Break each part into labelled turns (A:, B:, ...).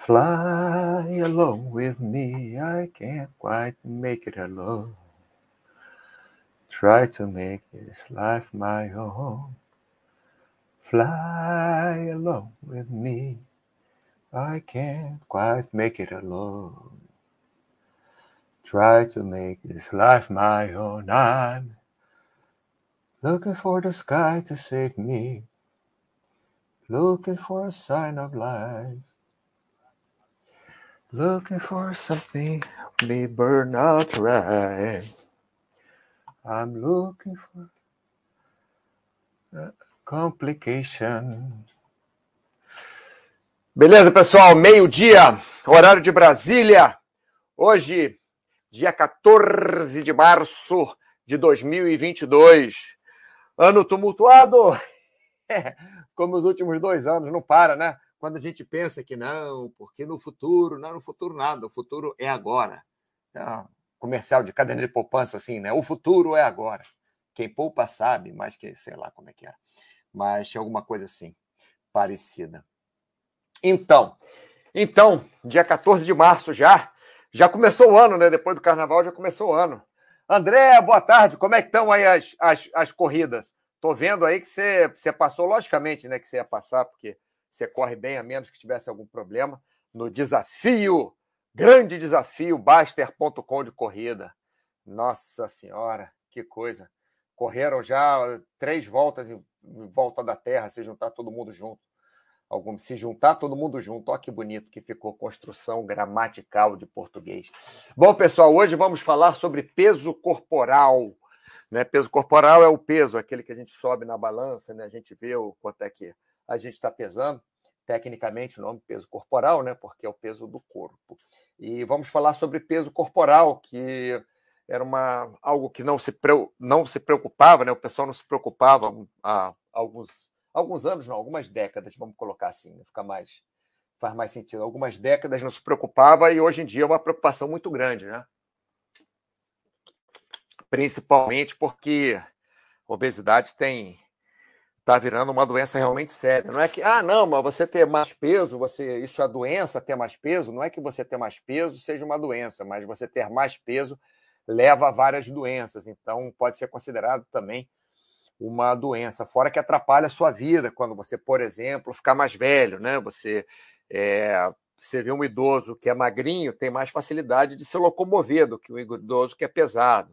A: Fly along with me, I can't quite make it alone. Try to make this life my own. Fly along with me, I can't quite make it alone. Try to make this life my own. I'm looking for the sky to save me, looking for a sign of life. Looking for something me burn out right. I'm looking for complication. Beleza, pessoal? Meio-dia, horário de Brasília. Hoje, dia 14 de março de 2022. Ano tumultuado, como os últimos dois anos, não para, né? Quando a gente pensa que não, porque no futuro, não, no futuro nada, o futuro é agora. É comercial de caderneta de poupança, assim, né? O futuro é agora. Quem poupa sabe, mas que sei lá como é que é. Mas tinha alguma coisa assim, parecida. Então, então, dia 14 de março já, já começou o ano, né? Depois do carnaval já começou o ano. André, boa tarde. Como é que estão aí as, as, as corridas? Tô vendo aí que você, você passou, logicamente, né? Que você ia passar, porque você corre bem, a menos que tivesse algum problema, no desafio, grande desafio, Baster.com de corrida. Nossa Senhora, que coisa. Correram já três voltas em, volta da Terra, se juntar todo mundo junto. Algum, se juntar todo mundo junto, olha que bonito que ficou construção gramatical de português. Bom, pessoal, hoje vamos falar sobre peso corporal. Né? Peso corporal é o peso, aquele que a gente sobe na balança, né? a gente vê o quanto é que a gente está pesando, tecnicamente o nome peso corporal, né? Porque é o peso do corpo. E vamos falar sobre peso corporal, que era uma, algo que não se, não se preocupava, né? O pessoal não se preocupava há alguns, alguns anos, não, algumas décadas, vamos colocar assim, né? fica mais faz mais sentido. Algumas décadas não se preocupava e hoje em dia é uma preocupação muito grande, né? Principalmente porque obesidade tem está virando uma doença realmente séria. Não é que, ah, não, mas você ter mais peso, você isso é doença, ter mais peso. Não é que você ter mais peso seja uma doença, mas você ter mais peso leva a várias doenças. Então, pode ser considerado também uma doença, fora que atrapalha a sua vida, quando você, por exemplo, ficar mais velho, né? Você, é, você vê um idoso que é magrinho, tem mais facilidade de se locomover do que um idoso que é pesado.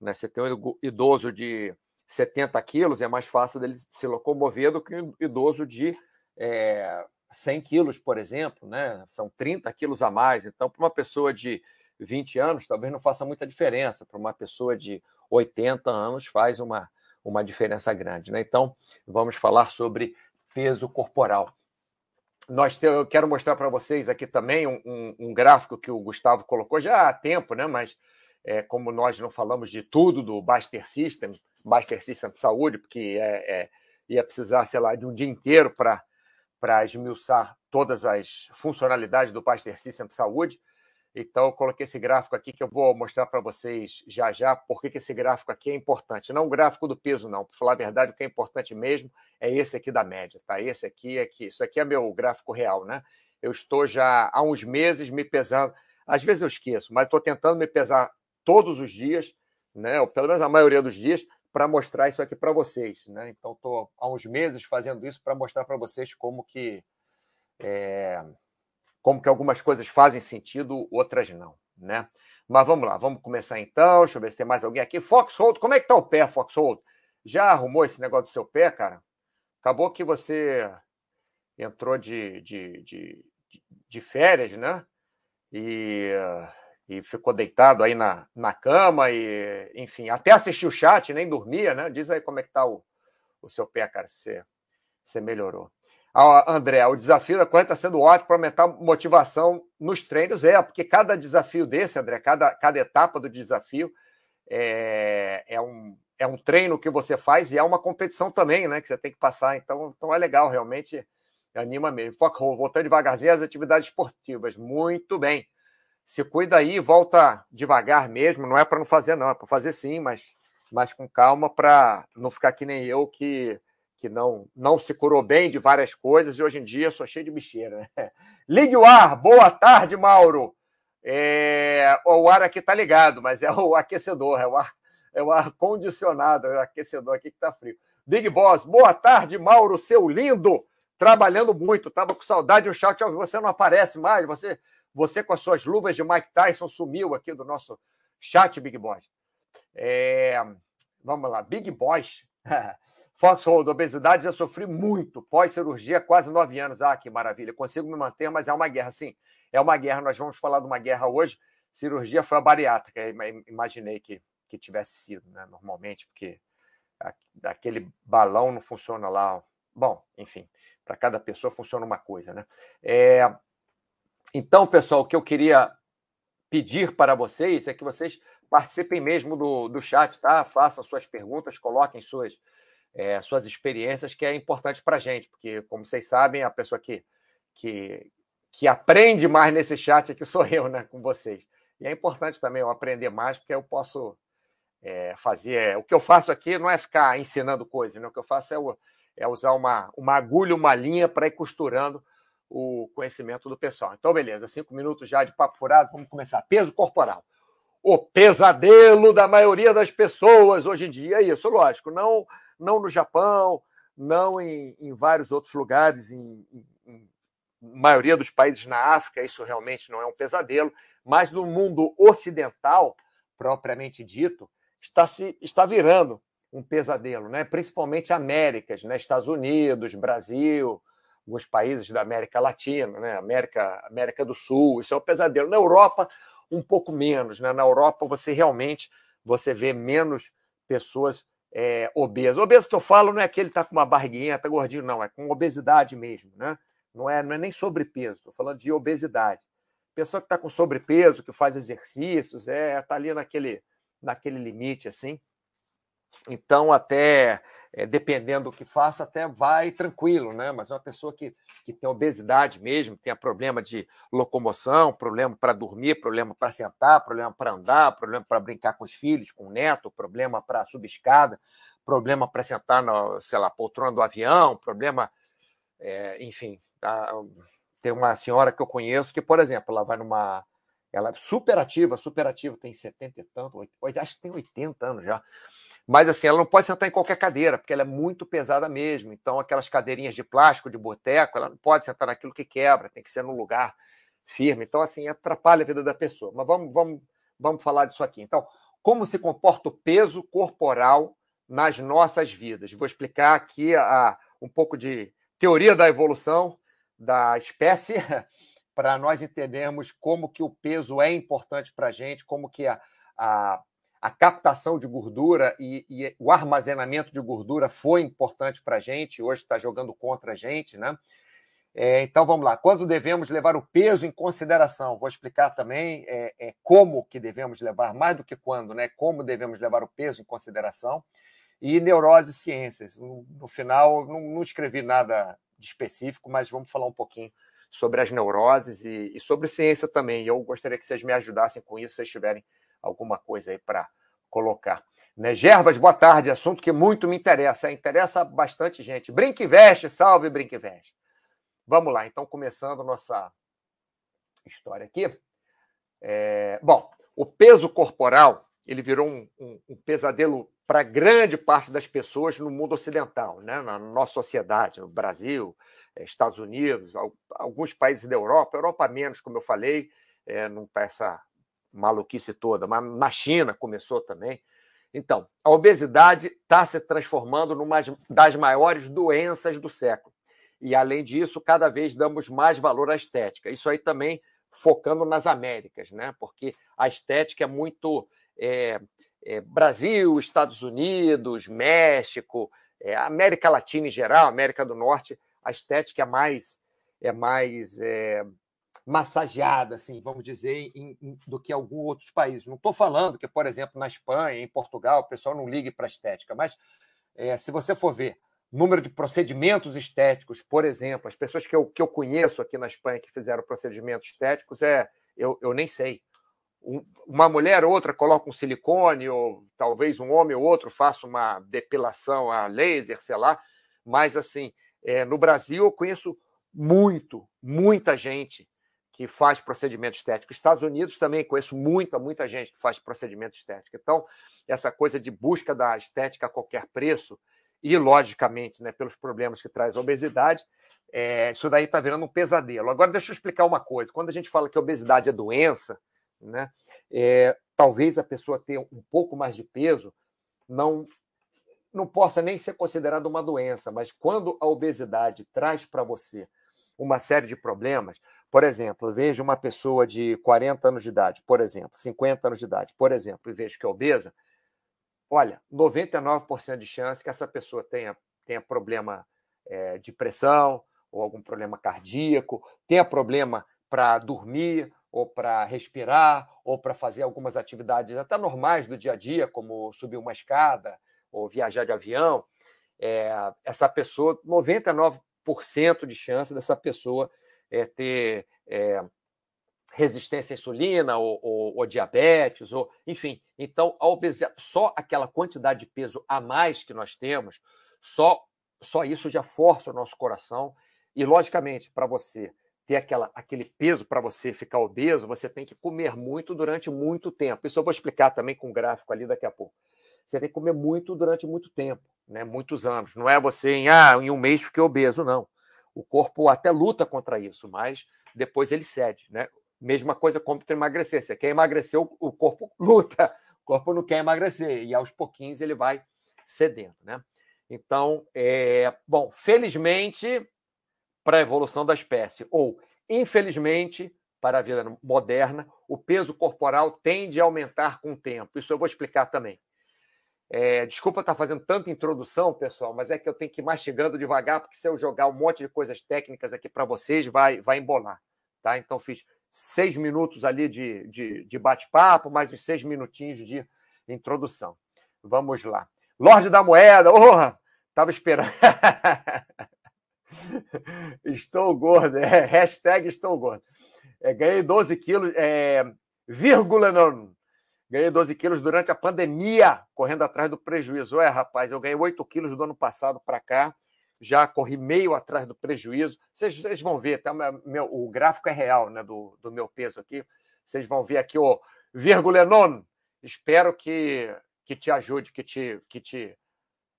A: Né? Você tem um idoso de 70 quilos, é mais fácil dele se locomover do que um idoso de é, 100 quilos, por exemplo, né? São 30 quilos a mais. Então, para uma pessoa de 20 anos, talvez não faça muita diferença. Para uma pessoa de 80 anos, faz uma, uma diferença grande. Né? Então, vamos falar sobre peso corporal. Nós te, eu quero mostrar para vocês aqui também um, um, um, gráfico que o Gustavo colocou já há tempo, né? mas é, como nós não falamos de tudo do Baster System, Master System de saúde, porque é, é, ia precisar, sei lá, de um dia inteiro para esmiuçar todas as funcionalidades do Master System de saúde. Então, eu coloquei esse gráfico aqui que eu vou mostrar para vocês já já por que esse gráfico aqui é importante. Não o gráfico do peso, não. Para falar a verdade, o que é importante mesmo é esse aqui da média, tá? Esse aqui, aqui. Isso aqui é meu gráfico real, né? Eu estou já há uns meses me pesando. Às vezes eu esqueço, mas estou tentando me pesar todos os dias, né? Ou pelo menos a maioria dos dias, para mostrar isso aqui para vocês. Né? Então, estou há uns meses fazendo isso para mostrar para vocês como que, é, como que algumas coisas fazem sentido, outras não. Né? Mas vamos lá, vamos começar então. Deixa eu ver se tem mais alguém aqui. Foxhold, como é que tá o pé, Foxhold? Já arrumou esse negócio do seu pé, cara? Acabou que você entrou de, de, de, de férias, né? E e ficou deitado aí na, na cama e, enfim, até assistiu o chat, nem dormia, né? Diz aí como é que tá o, o seu pé, cara, se você, você melhorou. Ah, André, o desafio da corrida está sendo ótimo para aumentar a motivação nos treinos. É, porque cada desafio desse, André, cada, cada etapa do desafio é, é, um, é um treino que você faz e é uma competição também, né? Que você tem que passar. Então, então é legal, realmente anima mesmo. Foca, voltando devagarzinho às atividades esportivas. Muito bem se cuida aí, volta devagar mesmo, não é para não fazer, não, é para fazer sim, mas, mas com calma para não ficar que nem eu que, que não, não se curou bem de várias coisas e hoje em dia sou cheio de bicheira. Né? Ligue o ar. Boa tarde, Mauro. É, o ar aqui está ligado, mas é o aquecedor, é o ar, é o ar condicionado, é o aquecedor aqui que está frio. Big Boss, boa tarde, Mauro, seu lindo. Trabalhando muito, estava com saudade do chat. Você não aparece mais, você, você com as suas luvas de Mike Tyson sumiu aqui do nosso chat, Big Boss. É, vamos lá, Big Boss. Foxhold, obesidade já sofri muito. Pós-cirurgia, quase nove anos. Ah, que maravilha. Consigo me manter, mas é uma guerra. Sim, é uma guerra. Nós vamos falar de uma guerra hoje. Cirurgia foi a bariátrica. Imaginei que, que tivesse sido, né? Normalmente, porque aquele balão não funciona lá. Bom, enfim, para cada pessoa funciona uma coisa, né? É... Então, pessoal, o que eu queria pedir para vocês é que vocês participem mesmo do, do chat, tá? Façam suas perguntas, coloquem suas, é, suas experiências, que é importante para a gente, porque, como vocês sabem, a pessoa que, que, que aprende mais nesse chat aqui sou eu, né, com vocês. E é importante também eu aprender mais, porque eu posso é, fazer. O que eu faço aqui não é ficar ensinando coisas, né? o que eu faço é, é usar uma, uma agulha, uma linha para ir costurando o conhecimento do pessoal. Então, beleza, cinco minutos já de papo furado, vamos começar. Peso corporal o pesadelo da maioria das pessoas hoje em dia é isso, lógico. Não, não no Japão, não em, em vários outros lugares, em, em, em, maioria dos países na África, isso realmente não é um pesadelo, mas no mundo ocidental, propriamente dito, está, se, está virando um pesadelo, né? principalmente Américas, né? Estados Unidos, Brasil, alguns países da América Latina, né? América, América do Sul, isso é um pesadelo. Na Europa, um pouco menos. Né? Na Europa, você realmente você vê menos pessoas é, obesas. Obeso que eu falo não é que ele está com uma barriguinha, está gordinho, não, é com obesidade mesmo. Né? Não, é, não é nem sobrepeso, estou falando de obesidade. Pessoa que está com sobrepeso, que faz exercícios, está é, tá ali naquele, naquele limite assim. Então, até é, dependendo do que faça, até vai tranquilo, né? Mas uma pessoa que, que tem obesidade mesmo, tem problema de locomoção, problema para dormir, problema para sentar, problema para andar, problema para brincar com os filhos, com o neto, problema para subir escada, problema para sentar na, sei lá, poltrona do avião, problema, é, enfim. Tá? Tem uma senhora que eu conheço que, por exemplo, ela vai numa. Ela é super ativa, super ativa, tem 70 e tanto, acho que tem 80 anos já mas assim, ela não pode sentar em qualquer cadeira, porque ela é muito pesada mesmo. Então, aquelas cadeirinhas de plástico, de boteco, ela não pode sentar naquilo que quebra, tem que ser num lugar firme. Então, assim, atrapalha a vida da pessoa. Mas vamos, vamos, vamos falar disso aqui. Então, como se comporta o peso corporal nas nossas vidas? Vou explicar aqui a, um pouco de teoria da evolução da espécie para nós entendermos como que o peso é importante para a gente, como que a, a a captação de gordura e, e o armazenamento de gordura foi importante para a gente, hoje está jogando contra a gente, né? É, então vamos lá. Quando devemos levar o peso em consideração? Vou explicar também é, é, como que devemos levar, mais do que quando, né? Como devemos levar o peso em consideração. E neurose e ciências. No, no final, não, não, escrevi nada de específico, mas vamos falar um pouquinho sobre as neuroses e, e sobre ciência também. Eu gostaria que vocês me ajudassem com isso, se vocês tiverem alguma coisa aí para colocar. Né? Gervas, boa tarde. Assunto que muito me interessa. Interessa bastante gente. Brinque veste, salve Brinque veste. Vamos lá, então, começando nossa história aqui. É... Bom, o peso corporal ele virou um, um, um pesadelo para grande parte das pessoas no mundo ocidental, né? na nossa sociedade, no Brasil, eh, Estados Unidos, alguns países da Europa, Europa menos, como eu falei, é, não está essa maluquice toda, mas na China começou também. Então, a obesidade está se transformando numa das maiores doenças do século. E, além disso, cada vez damos mais valor à estética. Isso aí também focando nas Américas, né? porque a estética é muito é, é, Brasil, Estados Unidos, México, é, América Latina em geral, América do Norte, a estética é mais, é mais é, massageada, assim, vamos dizer, em, em, do que alguns outros países. Não estou falando que, por exemplo, na Espanha, em Portugal, o pessoal não ligue para a estética, mas é, se você for ver número de procedimentos estéticos, por exemplo, as pessoas que eu, que eu conheço aqui na Espanha que fizeram procedimentos estéticos, é eu, eu nem sei. Um, uma mulher ou outra coloca um silicone, ou talvez um homem ou outro faça uma depilação a laser, sei lá, Mas, assim, é, no Brasil eu conheço muito, muita gente que faz procedimento estético. Estados Unidos também conheço muita, muita gente que faz procedimento estético. Então, essa coisa de busca da estética a qualquer preço, e logicamente, né, pelos problemas que traz a obesidade, é, isso daí está virando um pesadelo. Agora, deixa eu explicar uma coisa. Quando a gente fala que a obesidade é doença, né, é, talvez a pessoa tenha um pouco mais de peso não não possa nem ser considerada uma doença, mas quando a obesidade traz para você uma série de problemas, por exemplo, eu vejo uma pessoa de 40 anos de idade, por exemplo, 50 anos de idade, por exemplo, e vejo que é obesa, olha, 99% de chance que essa pessoa tenha, tenha problema é, de pressão ou algum problema cardíaco, tenha problema para dormir ou para respirar ou para fazer algumas atividades até normais do dia a dia, como subir uma escada ou viajar de avião. É, essa pessoa, 99% de chance dessa pessoa é, ter é, resistência à insulina ou, ou, ou, diabetes, ou enfim. Então, a obesidade, só aquela quantidade de peso a mais que nós temos, só, só isso já força o nosso coração. E, logicamente, para você ter aquela, aquele peso para você ficar obeso, você tem que comer muito durante muito tempo. Isso eu vou explicar também com um gráfico ali daqui a pouco. Você tem que comer muito durante muito tempo, né? muitos anos. Não é você em, ah, em um mês fiquei obeso, não. O corpo até luta contra isso, mas depois ele cede. Né? Mesma coisa como para emagrecer. Você quer emagrecer, o corpo luta. O corpo não quer emagrecer. E aos pouquinhos ele vai cedendo. Né? Então, é... bom, felizmente, para a evolução da espécie, ou infelizmente, para a vida moderna, o peso corporal tende a aumentar com o tempo. Isso eu vou explicar também. É, desculpa estar fazendo tanta introdução, pessoal, mas é que eu tenho que ir mastigando devagar, porque se eu jogar um monte de coisas técnicas aqui para vocês, vai, vai embolar. Tá? Então, fiz seis minutos ali de, de, de bate-papo, mais uns seis minutinhos de introdução. Vamos lá. Lorde da Moeda, orra! Estava esperando. estou gordo, é, hashtag estou gordo. É, ganhei 12 quilos, é, vírgula não, Ganhei 12 quilos durante a pandemia, correndo atrás do prejuízo. É, rapaz, eu ganhei 8 quilos do ano passado para cá, já corri meio atrás do prejuízo. Vocês, vão ver, tá? meu, o gráfico é real né, do, do meu peso aqui. Vocês vão ver aqui o virgulenon. Espero que, que te ajude, que te, que te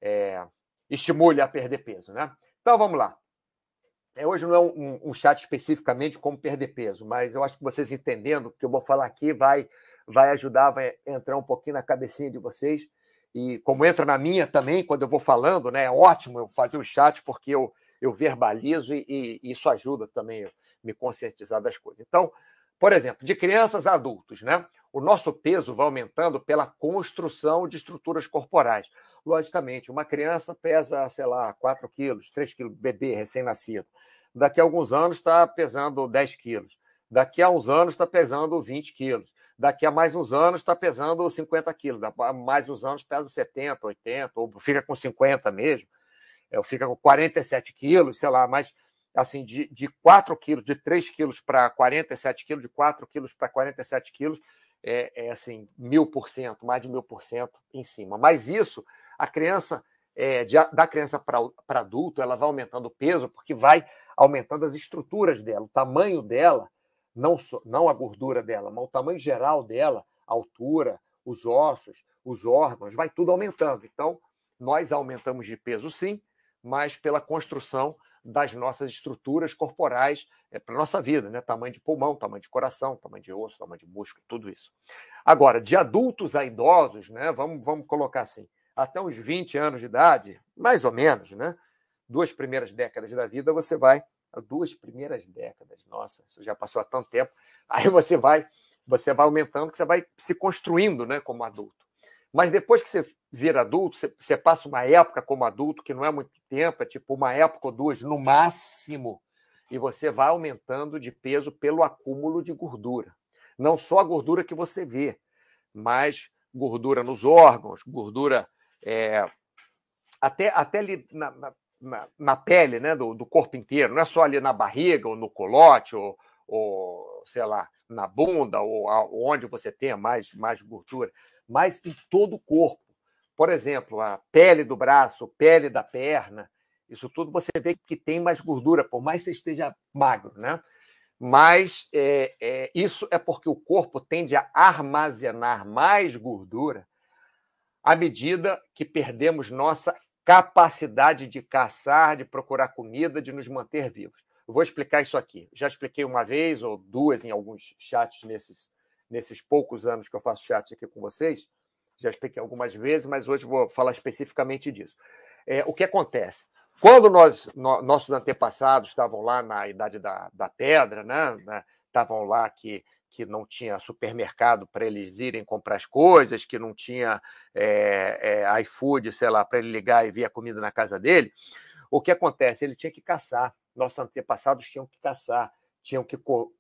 A: é, estimule a perder peso. Né? Então vamos lá. É, hoje não é um, um chat especificamente como perder peso, mas eu acho que vocês entendendo o que eu vou falar aqui vai vai ajudar, vai entrar um pouquinho na cabecinha de vocês. E como entra na minha também, quando eu vou falando, né? É ótimo eu fazer o chat, porque eu, eu verbalizo e, e isso ajuda também a me conscientizar das coisas. Então, por exemplo, de crianças a adultos, né? O nosso peso vai aumentando pela construção de estruturas corporais. Logicamente, uma criança pesa, sei lá, 4 quilos, 3 quilos, bebê recém-nascido. Daqui a alguns anos está pesando 10 quilos. Daqui a uns anos está pesando 20 quilos daqui a mais uns anos está pesando 50 quilos, mais uns anos pesa 70, 80, ou fica com 50 mesmo, ou fica com 47 quilos, sei lá, mas assim, de, de 4 quilos, de 3 quilos para 47 quilos, de 4 quilos para 47 quilos, é, é assim, mil por cento, mais de mil por cento em cima. Mas isso, a criança, é, de, da criança para adulto, ela vai aumentando o peso, porque vai aumentando as estruturas dela, o tamanho dela não, so, não a gordura dela, mas o tamanho geral dela, a altura, os ossos, os órgãos, vai tudo aumentando. Então, nós aumentamos de peso sim, mas pela construção das nossas estruturas corporais é, para a nossa vida, né? Tamanho de pulmão, tamanho de coração, tamanho de osso, tamanho de músculo, tudo isso. Agora, de adultos a idosos, né? Vamos, vamos colocar assim, até uns 20 anos de idade, mais ou menos, né? Duas primeiras décadas da vida, você vai duas primeiras décadas. Nossa, isso já passou há tanto tempo. Aí você vai, você vai aumentando, que você vai se construindo, né, como adulto. Mas depois que você vira adulto, você, você passa uma época como adulto, que não é muito tempo, é tipo uma época ou duas no máximo, e você vai aumentando de peso pelo acúmulo de gordura. Não só a gordura que você vê, mas gordura nos órgãos, gordura é, até, até na, na, na, pele né, do, do, corpo inteiro, não é só ali na barriga, ou no colote, ou, ou sei lá, na bunda, ou, ou onde você tenha mais, mais gordura, mas em todo o corpo. Por exemplo, a pele do braço, pele da perna, Isso tudo você vê que tem mais gordura, por mais que você esteja magro, né? Mas é, é, isso é porque o corpo tende a armazenar mais gordura à medida que perdemos nossa capacidade de caçar, de procurar comida, de nos manter vivos. Eu vou explicar isso aqui. Já expliquei uma vez ou duas em alguns chats nesses, nesses poucos anos que eu faço chat aqui com vocês. Já expliquei algumas vezes, mas hoje vou falar especificamente disso. É, o que acontece? Quando nós, no, nossos antepassados estavam lá na idade da, da pedra, né, né, estavam lá que, que não tinha supermercado para eles irem comprar as coisas, que não tinha é, é, iFood, sei lá, para ele ligar e ver a comida na casa dele, o que acontece? Ele tinha que caçar. Nossos antepassados tinham que caçar, tinham que co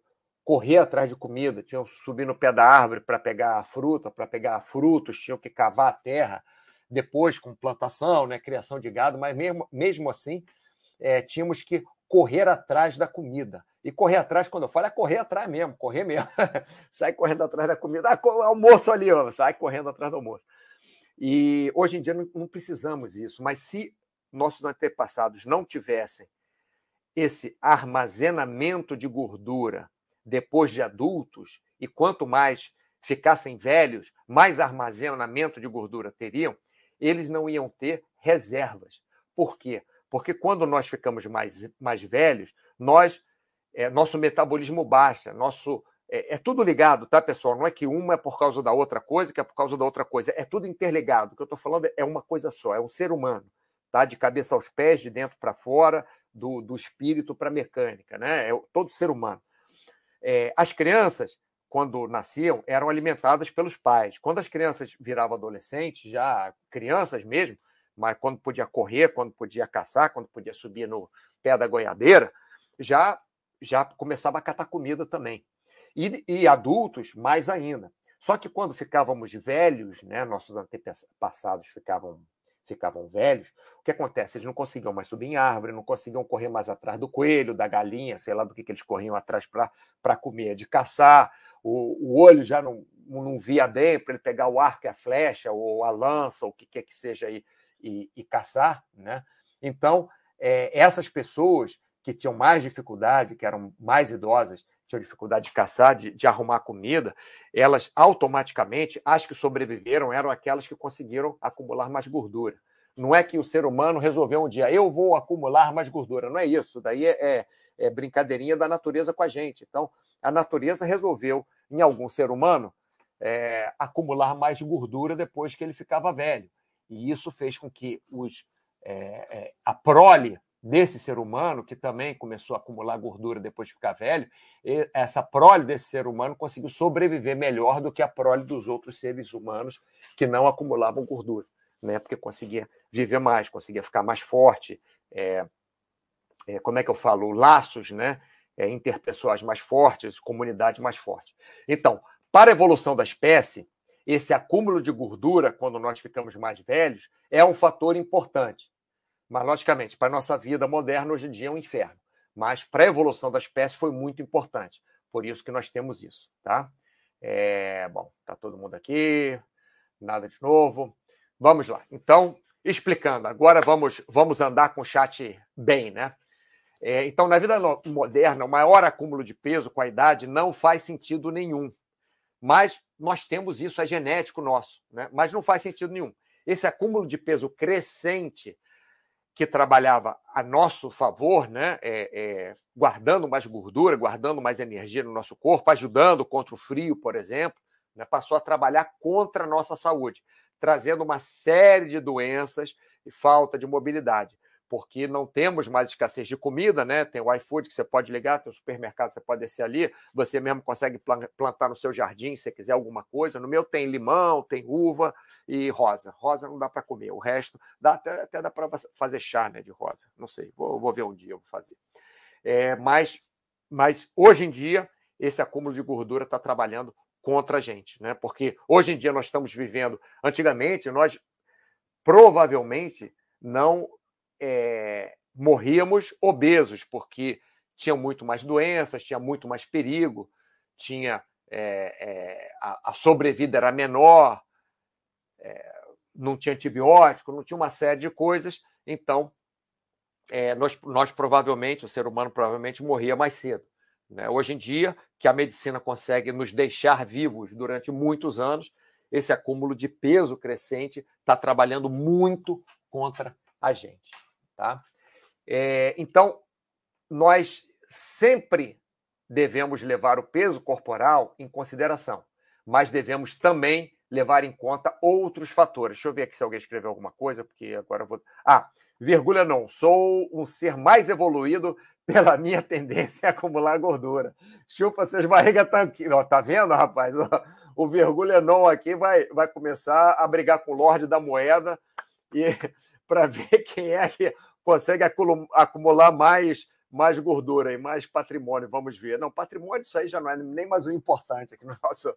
A: correr atrás de comida, tinham que subir no pé da árvore para pegar a fruta, para pegar frutos, tinham que cavar a terra depois com plantação, né, criação de gado, mas mesmo, mesmo assim é, tínhamos que correr atrás da comida. E correr atrás, quando eu falo, é correr atrás mesmo, correr mesmo. sai correndo atrás da comida. Ah, almoço ali, ó, sai correndo atrás do almoço. E hoje em dia não, não precisamos disso, mas se nossos antepassados não tivessem esse armazenamento de gordura depois de adultos, e quanto mais ficassem velhos, mais armazenamento de gordura teriam, eles não iam ter reservas. Por quê? Porque quando nós ficamos mais, mais velhos, nós é, nosso metabolismo baixa, nosso é, é, tudo ligado, tá, pessoal? Não é que uma é por causa da outra coisa, que é por causa da outra coisa. É tudo interligado. O que eu estou falando é uma coisa só, é um ser humano, tá? De cabeça aos pés, de dentro para fora, do, do espírito para a mecânica, né? É todo ser humano. É, as crianças, quando nasciam, eram alimentadas pelos pais. Quando as crianças viravam adolescentes, já crianças mesmo, mas quando podia correr, quando podia caçar, quando podia subir no pé da goiabeira, já já começava a catar comida também. E, e adultos, mais ainda. Só que quando ficávamos velhos, né, nossos antepassados ficavam ficavam velhos, o que acontece? Eles não conseguiam mais subir em árvore, não conseguiam correr mais atrás do coelho, da galinha, sei lá do que, que eles corriam atrás para comer, de caçar o, o olho já não, não via bem para ele pegar o arco e a flecha, ou a lança, ou o que quer que seja, e, e, e caçar. Né? Então, é, essas pessoas que tinham mais dificuldade, que eram mais idosas, tinham dificuldade de caçar, de, de, arrumar comida, elas automaticamente, as que sobreviveram, eram aquelas que conseguiram acumular mais gordura. Não é que o ser humano resolveu um dia, eu vou acumular mais gordura. Não é isso. Daí é, é, é brincadeirinha da natureza com a gente. Então, a natureza resolveu, em algum ser humano, é, acumular mais gordura depois que ele ficava velho. E isso fez com que os, é, é, a prole desse ser humano, que também começou a acumular gordura depois de ficar velho, essa prole desse ser humano conseguiu sobreviver melhor do que a prole dos outros seres humanos que não acumulavam gordura, né? porque conseguia viver mais, conseguia ficar mais forte. É, é, como é que eu falo? Laços né? É, interpessoais mais fortes, comunidade mais forte. Então, para a evolução da espécie, esse acúmulo de gordura, quando nós ficamos mais velhos, é um fator importante. Mas, logicamente, para a nossa vida moderna, hoje em dia é um inferno. Mas para a evolução da espécie foi muito importante. Por isso que nós temos isso, tá? É, bom, tá todo mundo aqui, nada de novo. Vamos lá. Então, explicando, agora vamos, vamos andar com o chat bem, né? É, então, na vida moderna, o maior acúmulo de peso com a idade não faz sentido nenhum. Mas nós temos isso, é genético nosso, né? mas não faz sentido nenhum. Esse acúmulo de peso crescente que trabalhava a nosso favor, né? É, é, guardando mais gordura, guardando mais energia no nosso corpo, ajudando contra o frio, por exemplo, né? passou a trabalhar contra a nossa saúde, trazendo uma série de doenças e falta de mobilidade porque não temos mais escassez de comida, né? Tem o iFood que você pode ligar, tem o supermercado, você pode descer ali, você mesmo consegue plantar no seu jardim se você quiser alguma coisa. No meu tem limão, tem uva e rosa. Rosa não dá para comer, o resto dá até, até dá para fazer chá né, de rosa. Não sei, vou, vou ver um dia, vou fazer. É, mas, mas hoje em dia, esse acúmulo de gordura está trabalhando contra a gente, né? Porque hoje em dia nós estamos vivendo. Antigamente, nós provavelmente não é, morríamos obesos, porque tinham muito mais doenças, tinha muito mais perigo, tinha é, é, a, a, sobrevida era menor, não tinha antibiótico, não tinha uma série de coisas. Então, nós, nós provavelmente, o ser humano provavelmente morria mais cedo. Né? Hoje em dia, que a medicina consegue nos deixar vivos durante muitos anos, esse acúmulo de peso crescente está trabalhando muito contra a gente. Tá? É, então, nós sempre devemos levar o peso corporal em consideração, mas devemos também levar em conta outros fatores. Deixa eu ver aqui se alguém escreveu alguma coisa, porque agora eu vou. Ah, vírgula não, sou um ser mais evoluído pela minha tendência a acumular gordura. Chupa seus barriga tanquinho. Tá vendo, rapaz? O vírgula não aqui vai, vai começar a brigar com o Lorde da Moeda e para ver quem é que consegue acumular mais mais gordura e mais patrimônio, vamos ver. Não, patrimônio, isso aí já não é nem mais o importante aqui no nosso,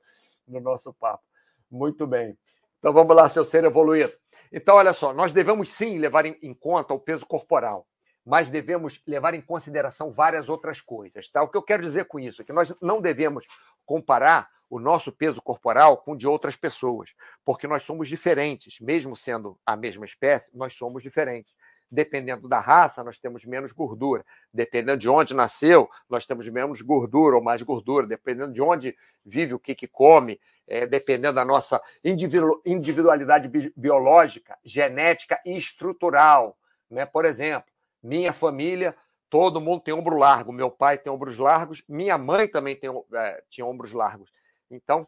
A: no nosso papo. Muito bem. Então vamos lá, seu ser evoluído. Então, olha só, nós devemos sim levar em conta o peso corporal, mas devemos levar em consideração várias outras coisas. Tá? O que eu quero dizer com isso é que nós não devemos comparar o nosso peso corporal com o de outras pessoas, porque nós somos diferentes, mesmo sendo a mesma espécie, nós somos diferentes. Dependendo da raça, nós temos menos gordura. Dependendo de onde nasceu, nós temos menos gordura ou mais gordura. Dependendo de onde vive, o que, que come, é, dependendo da nossa individualidade biológica, genética e estrutural. Né? Por exemplo, minha família, todo mundo tem ombro largo. Meu pai tem ombros largos, minha mãe também tem, é, tinha ombros largos. Então,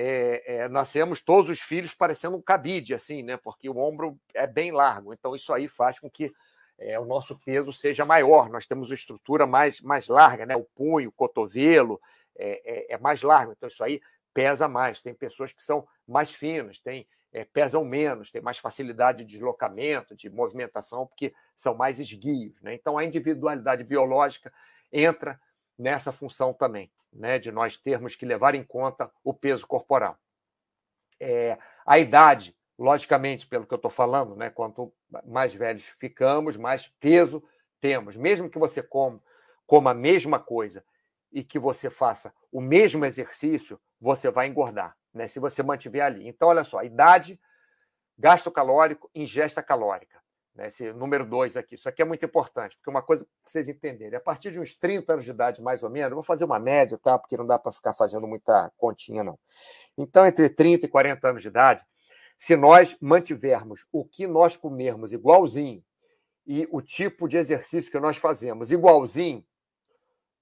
A: é, é, nascemos todos os filhos parecendo um cabide, assim, né? Porque o ombro é bem largo. Então, isso aí faz com que é, o nosso peso seja maior. Nós temos uma estrutura mais, mais larga, né? O punho, o cotovelo é, é, é mais largo. Então, isso aí pesa mais. Tem pessoas que são mais finas, tem, é, pesam menos, têm mais facilidade de deslocamento, de movimentação, porque são mais esguios. Né? Então, a individualidade biológica entra nessa função também, né? de nós termos que levar em conta o peso corporal. É, a idade, logicamente, pelo que eu estou falando, né? quanto mais velhos ficamos, mais peso temos. Mesmo que você coma, coma a mesma coisa e que você faça o mesmo exercício, você vai engordar, né? Se você mantiver ali. Então, olha só, idade, gasto calórico, ingesta calórica. Né? Esse número dois aqui. Isso aqui é muito importante, porque uma coisa para vocês entenderem, a partir de uns 30 anos de idade, mais ou menos, vou fazer uma média, tá? Porque não dá para ficar fazendo muita continha, não. Então, entre 30 e 40 anos de idade, se nós mantivermos o que nós comermos igualzinho e o tipo de exercício que nós fazemos igualzinho,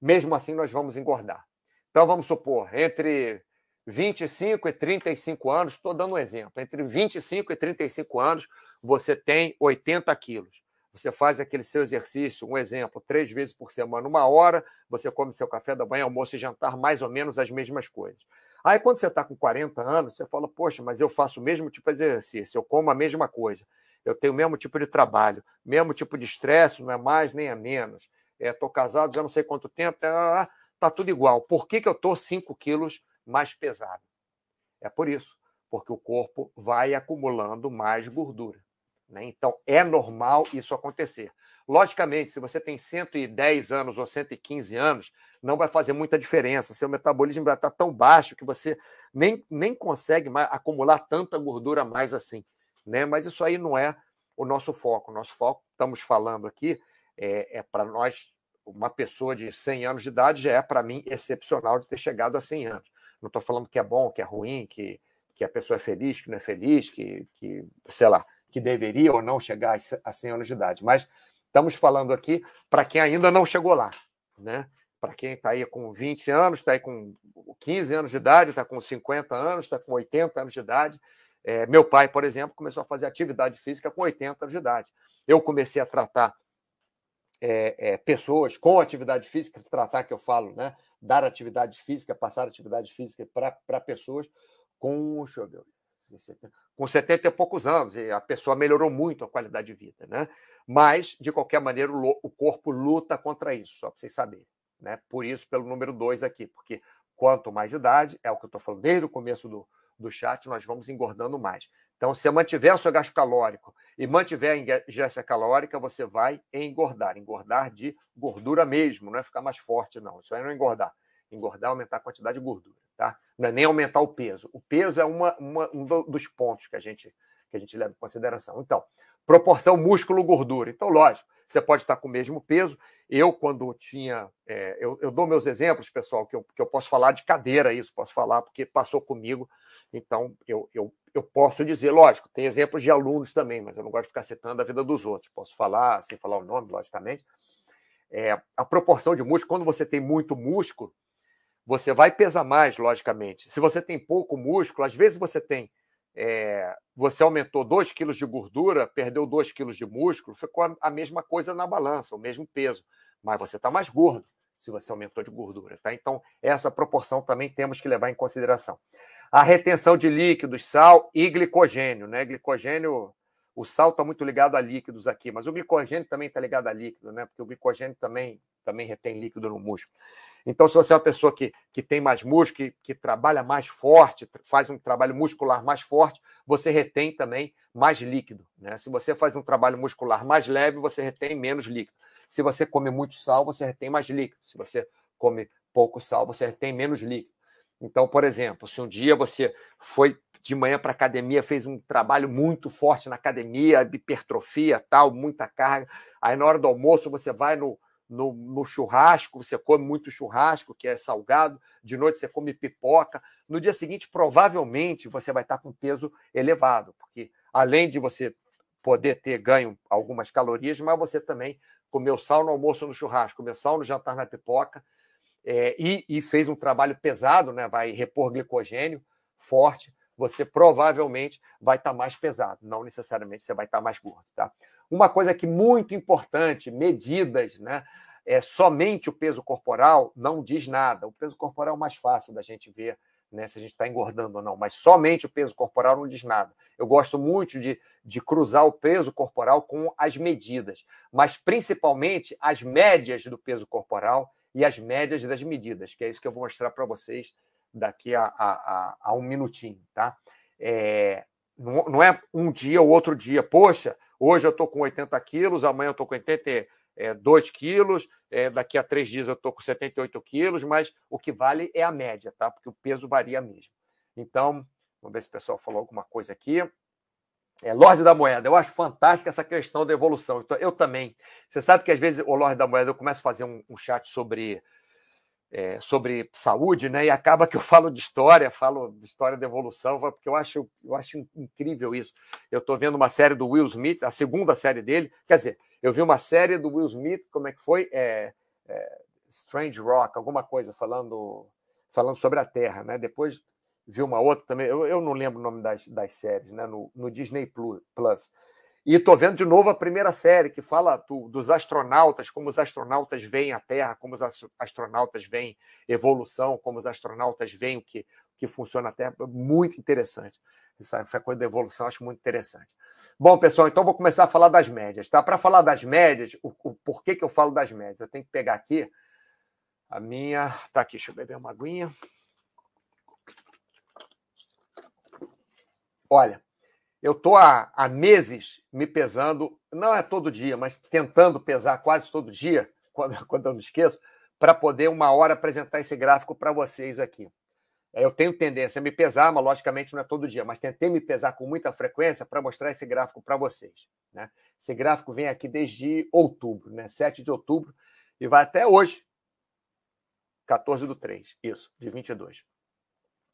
A: mesmo assim nós vamos engordar. Então, vamos supor, entre 25 e 35 anos, estou dando um exemplo, entre 25 e 35 anos, você tem 80 quilos. Você faz aquele seu exercício, um exemplo, três vezes por semana, uma hora, você come seu café da manhã, almoço e jantar, mais ou menos as mesmas coisas. Aí, quando você está com 40 anos, você fala, poxa, mas eu faço o mesmo tipo de exercício, eu como a mesma coisa, eu tenho o mesmo tipo de trabalho, mesmo tipo de estresse, não é mais nem é menos. Estou é, casado já não sei quanto tempo, tá, tá tudo igual. Por que, que eu estou 5 quilos mais pesado? É por isso, porque o corpo vai acumulando mais gordura. Né? Então, é normal isso acontecer. Logicamente, se você tem 110 anos ou 115 anos, não vai fazer muita diferença. Seu metabolismo vai estar tão baixo que você nem, nem consegue mais acumular tanta gordura mais assim. Né? Mas isso aí não é o nosso foco. O nosso foco, estamos falando aqui, é, é para nós uma pessoa de 100 anos de idade já é, para mim, excepcional de ter chegado a 100 anos. Não estou falando que é bom, que é ruim, que, que a pessoa é feliz, que não é feliz, que, que, sei lá, que deveria ou não chegar a 100 anos de idade. Mas estamos falando aqui para quem ainda não chegou lá, né? Para quem está aí com 20 anos, está aí com 15 anos de idade, está com 50 anos, está com 80 anos de idade. É, meu pai, por exemplo, começou a fazer atividade física com 80 anos de idade. Eu comecei a tratar é, é, pessoas com atividade física, tratar que eu falo, né? Dar atividade física, passar atividade física para pessoas com, deixa eu ver, com 70 e poucos anos, e a pessoa melhorou muito a qualidade de vida, né? Mas, de qualquer maneira, o corpo luta contra isso, só para vocês saberem, né? Por isso, pelo número 2 aqui, porque quanto mais idade, é o que eu estou falando desde o começo do, do chat, nós vamos engordando mais. Então, se mantiver o seu gasto calórico e mantiver a ingesta calórica, você vai engordar. Engordar de gordura mesmo, não é ficar mais forte, não. Isso aí não é engordar. Engordar é aumentar a quantidade de gordura, tá? Não é nem aumentar o peso. O peso é uma, uma, um dos pontos que a gente que a gente leva em consideração. Então, proporção músculo-gordura. Então, lógico, você pode estar com o mesmo peso. Eu, quando tinha. É, eu, eu, dou meus exemplos, pessoal, que eu, que eu posso falar de cadeira, isso, posso falar, porque passou comigo. Então, eu, eu, eu posso dizer, lógico, tem exemplos de alunos também, mas eu não gosto de ficar citando a vida dos outros. Posso falar, sem falar o nome, logicamente. É, a proporção de músculo, quando você tem muito músculo, você vai pesar mais, logicamente. Se você tem pouco músculo, às vezes você tem. É, você aumentou 2 quilos de gordura, perdeu 2 quilos de músculo, ficou a, mesma coisa na balança, o mesmo peso. Mas você está mais gordo se você aumentou de gordura. Tá? Então, essa proporção também temos que levar em consideração. A retenção de líquidos, sal e glicogênio. Né? Glicogênio, o sal está muito ligado a líquidos aqui, mas o glicogênio também está ligado a líquido, né? porque o glicogênio também também retém líquido no músculo. Então, se você é uma pessoa que, que tem mais músculo, que, que trabalha mais forte, faz um trabalho muscular mais forte, você retém também mais líquido. Né? Se você faz um trabalho muscular mais leve, você retém menos líquido. Se você come muito sal, você retém mais líquido. Se você come pouco sal, você retém menos líquido. Então, por exemplo, se um dia você foi de manhã para academia, fez um trabalho muito forte na academia, hipertrofia, tal, muita carga, aí na hora do almoço você vai no, no, no, churrasco, você come muito churrasco, que é salgado, de noite você come pipoca. No dia seguinte, provavelmente, você vai estar com peso elevado, porque além de você poder ter ganho algumas calorias, mas você também comeu sal no almoço no churrasco, comeu sal no jantar na pipoca, é, e, e, fez um trabalho pesado, né? vai repor glicogênio forte, você provavelmente vai estar mais pesado, não necessariamente você vai estar mais gordo. Tá? Uma coisa que muito importante, medidas, né? É, somente o peso corporal não diz nada. O peso corporal é o mais fácil da gente ver né, se a gente está engordando ou não, mas somente o peso corporal não diz nada. Eu gosto muito de, de cruzar o peso corporal com as medidas, mas principalmente as médias do peso corporal e as médias das medidas, que é isso que eu vou mostrar para vocês daqui a, a, a, um minutinho, tá? É, não, não, é um dia ou outro dia. Poxa, hoje eu estou com 80 quilos, amanhã eu estou com 82 quilos, é, daqui a três dias eu estou com 78 quilos, mas o que vale é a média, tá? Porque o peso varia mesmo. Então, vamos ver se o pessoal falou alguma coisa aqui. É, Lorde da Moeda, eu acho fantástica essa questão da evolução. Eu também. Você sabe que às vezes, o Lorde da Moeda, eu começo a fazer um, um chat sobre é, sobre saúde, né? E acaba que eu falo de história, falo de história da evolução, porque eu acho, eu acho incrível isso. Eu estou vendo uma série do Will Smith, a segunda série dele. Quer dizer, eu vi uma série do Will Smith, como é que foi? É, é, Strange Rock, alguma coisa falando, falando sobre a Terra, né? Depois vi uma outra também, eu, eu não lembro o nome das, das séries, né? No, no Disney Plus. E estou vendo de novo a primeira série, que fala do, dos astronautas, como os astronautas veem a Terra, como os astronautas veem evolução, como os astronautas veem o que, que funciona a Terra. Muito interessante. Essa, essa coisa da evolução acho muito interessante. Bom, pessoal, então vou começar a falar das médias. Tá? Para falar das médias, o, o porquê que eu falo das médias? Eu tenho que pegar aqui a minha. Tá aqui, deixa eu beber uma aguinha. Olha, eu estou há, há, meses me pesando, não é todo dia, mas tentando pesar quase todo dia, quando, quando eu não esqueço, para poder uma hora apresentar esse gráfico para vocês aqui. É, eu tenho tendência a me pesar, mas logicamente não é todo dia, mas tentei me pesar com muita frequência para mostrar esse gráfico para vocês. Né? Esse gráfico vem aqui desde outubro, né? 7 de outubro, e vai até hoje, 14 do 3, isso, de 22.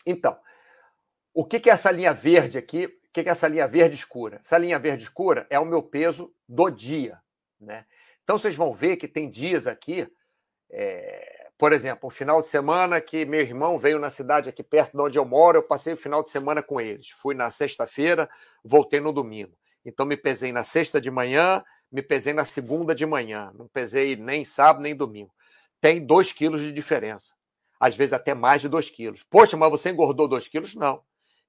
A: Então, o que, que é essa linha verde aqui? O que é essa linha verde escura? Essa linha verde escura é o meu peso do dia. Né? Então vocês vão ver que tem dias aqui, é, por exemplo, um final de semana que meu irmão veio na cidade aqui perto de onde eu moro, eu passei o final de semana com eles. Fui na sexta-feira, voltei no domingo. Então me pesei na sexta de manhã, me pesei na segunda de manhã. Não pesei nem sábado nem domingo. Tem dois quilos de diferença. Às vezes até mais de dois quilos. Poxa, mas você engordou dois quilos? Não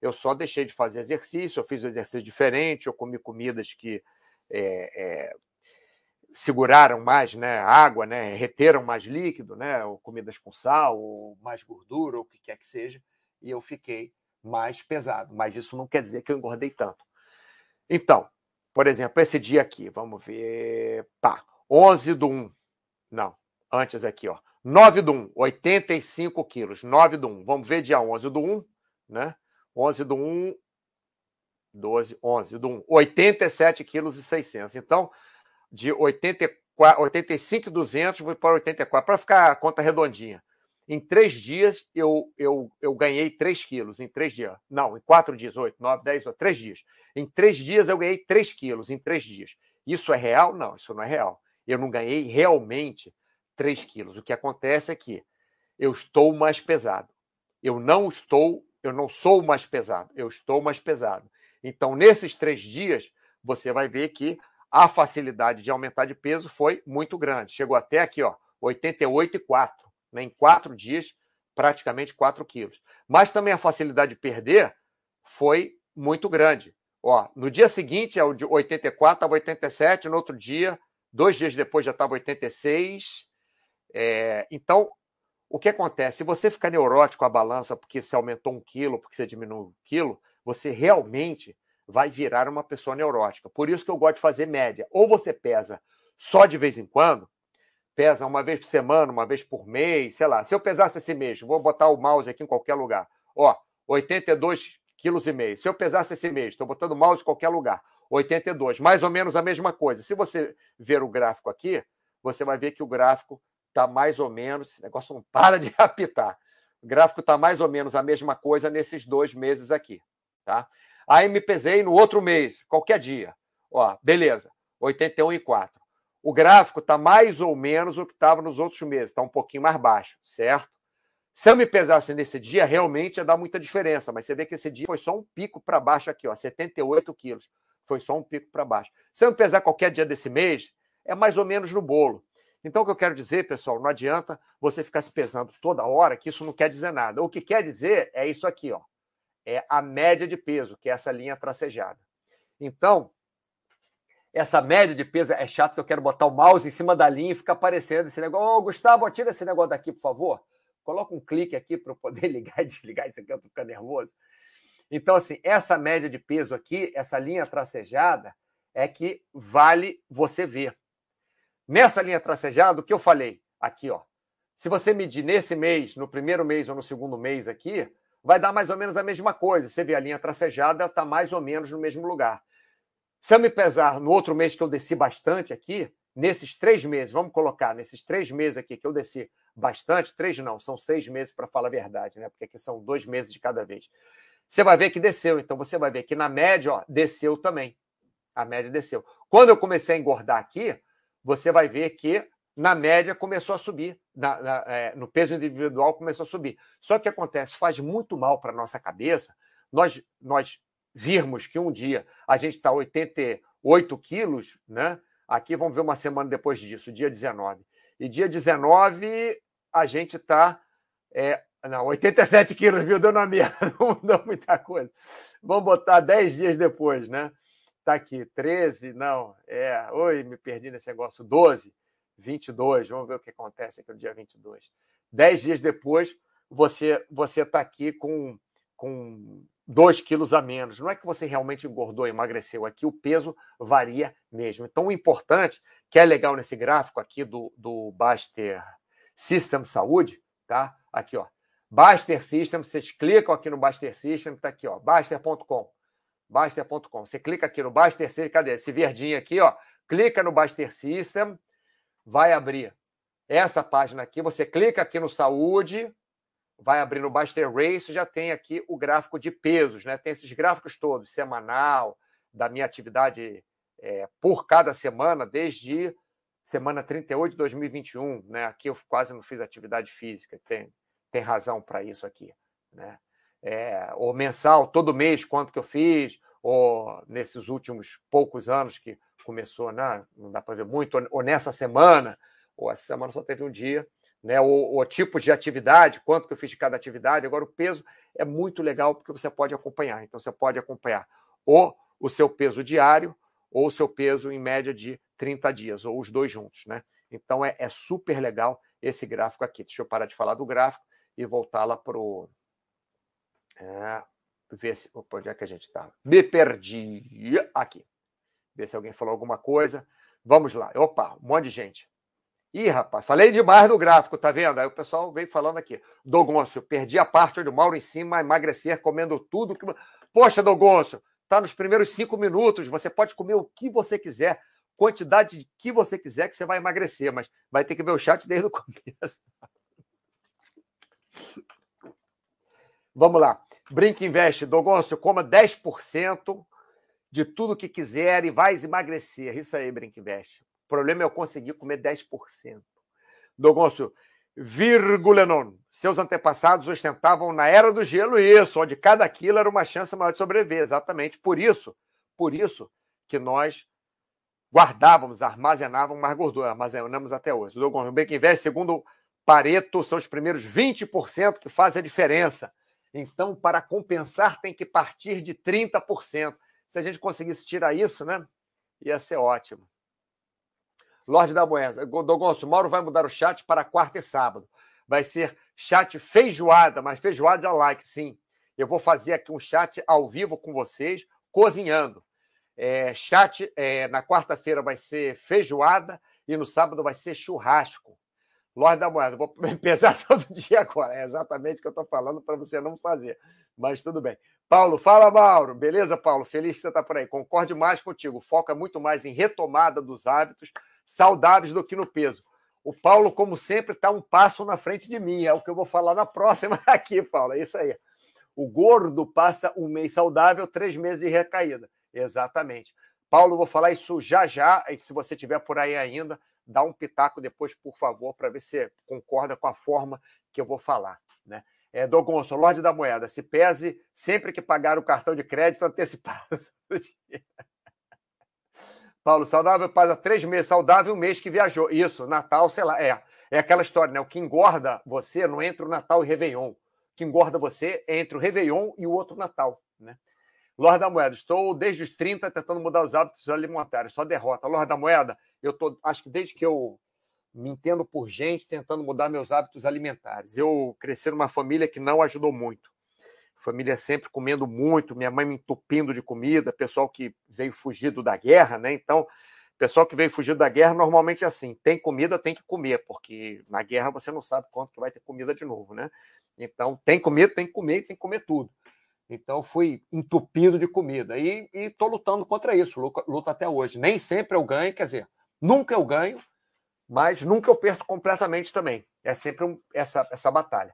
A: eu só deixei de fazer exercício, eu fiz um exercício diferente, eu comi comidas que é, é, seguraram mais né, água, né, reteram mais líquido, né, ou comidas com sal, ou mais gordura, ou o que quer que seja, e eu fiquei mais pesado. Mas isso não quer dizer que eu engordei tanto. Então, por exemplo, esse dia aqui, vamos ver. Pá, 11 do 1. Não, antes aqui, ó. 9 do 1, 85 quilos. 9 do 1. Vamos ver dia 11 do 1, né? 11 do 1, 12, 11 do 1, 87 quilos e 600. Então, de 84, 85 200 vou para 84, para ficar a conta redondinha. Em três dias, eu, eu, eu ganhei 3 quilos. Em três dias. Não, em quatro dias, 8, 9, 10, 3 dias. Em três dias, eu ganhei 3 quilos. Em três dias. Isso é real? Não, isso não é real. Eu não ganhei realmente 3 quilos. O que acontece é que eu estou mais pesado. Eu não estou, eu não sou mais pesado, eu estou mais pesado. Então, nesses três dias, você vai ver que a facilidade de aumentar de peso foi muito grande. Chegou até aqui, ó, 88,4. Né? Em quatro dias, praticamente 4 quilos. Mas também a facilidade de perder foi muito grande. Ó, no dia seguinte, é o de 84, estava 87, no outro dia, dois dias depois já estava 86. É, então, o que acontece? Se você ficar neurótico com a balança porque você aumentou um quilo, porque você diminuiu um quilo, você realmente vai virar uma pessoa neurótica. Por isso que eu gosto de fazer média. Ou você pesa só de vez em quando, pesa uma vez por semana, uma vez por mês, sei lá. Se eu pesasse esse mês, vou botar o mouse aqui em qualquer lugar. Ó, 82 quilos e meio. Se eu pesasse esse mês, estou botando o mouse em qualquer lugar, 82, mais ou menos a mesma coisa. Se você ver o gráfico aqui, você vai ver que o gráfico está mais ou menos, esse negócio não para de apitar. O gráfico está mais ou menos a mesma coisa nesses dois meses aqui, tá? Aí me pesei no outro mês, qualquer dia. Ó, beleza, 81,4. O gráfico está mais ou menos o que estava nos outros meses, está um pouquinho mais baixo, certo? Se eu me pesasse nesse dia, realmente ia dar muita diferença, mas você vê que esse dia foi só um pico para baixo aqui, ó, 78 quilos. Foi só um pico para baixo. Se eu me pesar qualquer dia desse mês, é mais ou menos no bolo. Então, o que eu quero dizer, pessoal, não adianta você ficar se pesando toda hora, que isso não quer dizer nada. O que quer dizer é isso aqui, ó. É a média de peso, que é essa linha tracejada. Então, essa média de peso é chato que eu quero botar o mouse em cima da linha e ficar aparecendo esse negócio. Ô, oh, Gustavo, tira esse negócio daqui, por favor. Coloca um clique aqui para eu poder ligar e desligar isso aqui, eu tô ficando nervoso. Então, assim, essa média de peso aqui, essa linha tracejada, é que vale você ver. Nessa linha tracejada, o que eu falei aqui, ó. Se você medir nesse mês, no primeiro mês ou no segundo mês aqui, vai dar mais ou menos a mesma coisa. Você vê a linha tracejada, está mais ou menos no mesmo lugar. Se eu me pesar no outro mês que eu desci bastante aqui, nesses três meses, vamos colocar, nesses três meses aqui que eu desci bastante, três não, são seis meses para falar a verdade, né? Porque aqui são dois meses de cada vez. Você vai ver que desceu. Então você vai ver que na média, ó, desceu também. A média desceu. Quando eu comecei a engordar aqui, você vai ver que na média começou a subir, na, na, é, no peso individual começou a subir. Só que acontece? Faz muito mal para a nossa cabeça nós, nós virmos que um dia a gente está 88 quilos, né? Aqui vamos ver uma semana depois disso, dia 19. E dia 19 a gente está. É, não, 87 quilos, viu? Deu na minha, não mudou muita coisa. Vamos botar 10 dias depois, né? Está aqui, 13, não, é, oi, me perdi nesse negócio, 12, 22, vamos ver o que acontece aqui no dia 22. Dez dias depois, você você está aqui com, com 2 quilos a menos. Não é que você realmente engordou, emagreceu. Aqui o peso varia mesmo. Então, o importante, que é legal nesse gráfico aqui do, do Baster System Saúde, tá? Aqui, ó. Baster System, vocês clicam aqui no Baster System, tá aqui, ó, baster.com Baster.com. Você clica aqui no Baster System, cadê? Esse verdinho aqui, ó. Clica no Baster System, vai abrir essa página aqui. Você clica aqui no Saúde, vai abrir no Baster Race, já tem aqui o gráfico de pesos, né? Tem esses gráficos todos, semanal, da minha atividade é, por cada semana, desde semana 38 de 2021, né? Aqui eu quase não fiz atividade física, tem, tem razão para isso aqui, né? É, ou mensal, todo mês, quanto que eu fiz, ou nesses últimos poucos anos que começou, né? não dá para ver muito, ou nessa semana, ou essa semana só teve um dia, né? O, o, tipo de atividade, quanto que eu fiz de cada atividade. Agora, o peso é muito legal porque você pode acompanhar. Então, você pode acompanhar ou o seu peso diário ou o seu peso em média de 30 dias, ou os dois juntos, né? Então, é, é super legal esse gráfico aqui. Deixa eu parar de falar do gráfico e voltar lá para o. É, ver se. Opa, onde é que a gente está? Me perdi. Aqui. Ver se alguém falou alguma coisa. Vamos lá. Opa, um monte de gente. Ih, rapaz, falei demais do gráfico, tá vendo? Aí o pessoal veio falando aqui. Dogoncio, perdi a parte do Mauro em cima, emagrecer comendo tudo que. Poxa, Dogoncio, está nos primeiros cinco minutos. Você pode comer o que você quiser, quantidade que você quiser, que você vai emagrecer, mas vai ter que ver o chat desde o começo. Vamos lá. Brinque Investe. Dogoncio, coma 10% de tudo que quiser e vai emagrecer. Isso aí, Brinque Investe. O problema é eu conseguir comer 10%. Dogoncio, Virgulenon. Seus antepassados ostentavam na era do gelo isso, onde cada quilo era uma chance maior de sobreviver. Exatamente. Por isso, por isso que nós guardávamos, armazenávamos mais gordura, armazenamos até hoje. O Bacon Invest, segundo Pareto, são os primeiros 20% que fazem a diferença. Então, para compensar, tem que partir de 30%. Se a gente conseguisse tirar isso, né? Ia ser ótimo. Lorde da Moeda. Dogonço, Mauro vai mudar o chat para quarta e sábado. Vai ser chat feijoada, mas feijoada a like, sim. Eu vou fazer aqui um chat ao vivo com vocês, cozinhando. É, chat é, na quarta-feira vai ser feijoada e no sábado vai ser churrasco. Lorde da Moeda, vou pesar todo dia agora. É exatamente o que eu estou falando para você não fazer. Mas tudo bem. Paulo, fala, Mauro. Beleza, Paulo? Feliz que você está por aí. Concorde mais contigo. Foca muito mais em retomada dos hábitos saudáveis do que no peso. O Paulo, como sempre, está um passo na frente de mim. É o que eu vou falar na próxima aqui, Paulo. É isso aí. O gordo passa um mês saudável, três meses de recaída. Exatamente. Paulo, vou falar isso já já. E se você tiver por aí ainda, dá um pitaco depois, por favor, para ver se concorda com a forma que eu vou falar. Né? É, Dogonço, Lorde da Moeda, se pese sempre que pagar o cartão de crédito antecipado. Paulo, saudável passa três meses, saudável um mês que viajou. Isso, Natal, sei lá, é. É aquela história, né? O que engorda você não entre o Natal e Réveillon. O que engorda você é entre o Réveillon e o outro Natal, né? Lorde da Moeda, estou desde os 30 tentando mudar os hábitos alimentares, só derrota. Lorde da Moeda, eu tô, acho que desde que eu me entendo por gente, tentando mudar meus hábitos alimentares. Eu cresci numa família que não ajudou muito família sempre comendo muito, minha mãe me entupindo de comida, pessoal que veio fugido da guerra, né? Então, pessoal que veio fugido da guerra normalmente é assim, tem comida, tem que comer, porque na guerra você não sabe quanto que vai ter comida de novo, né? Então, tem comida, tem que comer, tem que comer tudo. Então, fui entupido de comida e estou lutando contra isso, luto, luto até hoje. Nem sempre eu ganho, quer dizer, nunca eu ganho, mas nunca eu perco completamente também. É sempre um, essa, essa batalha.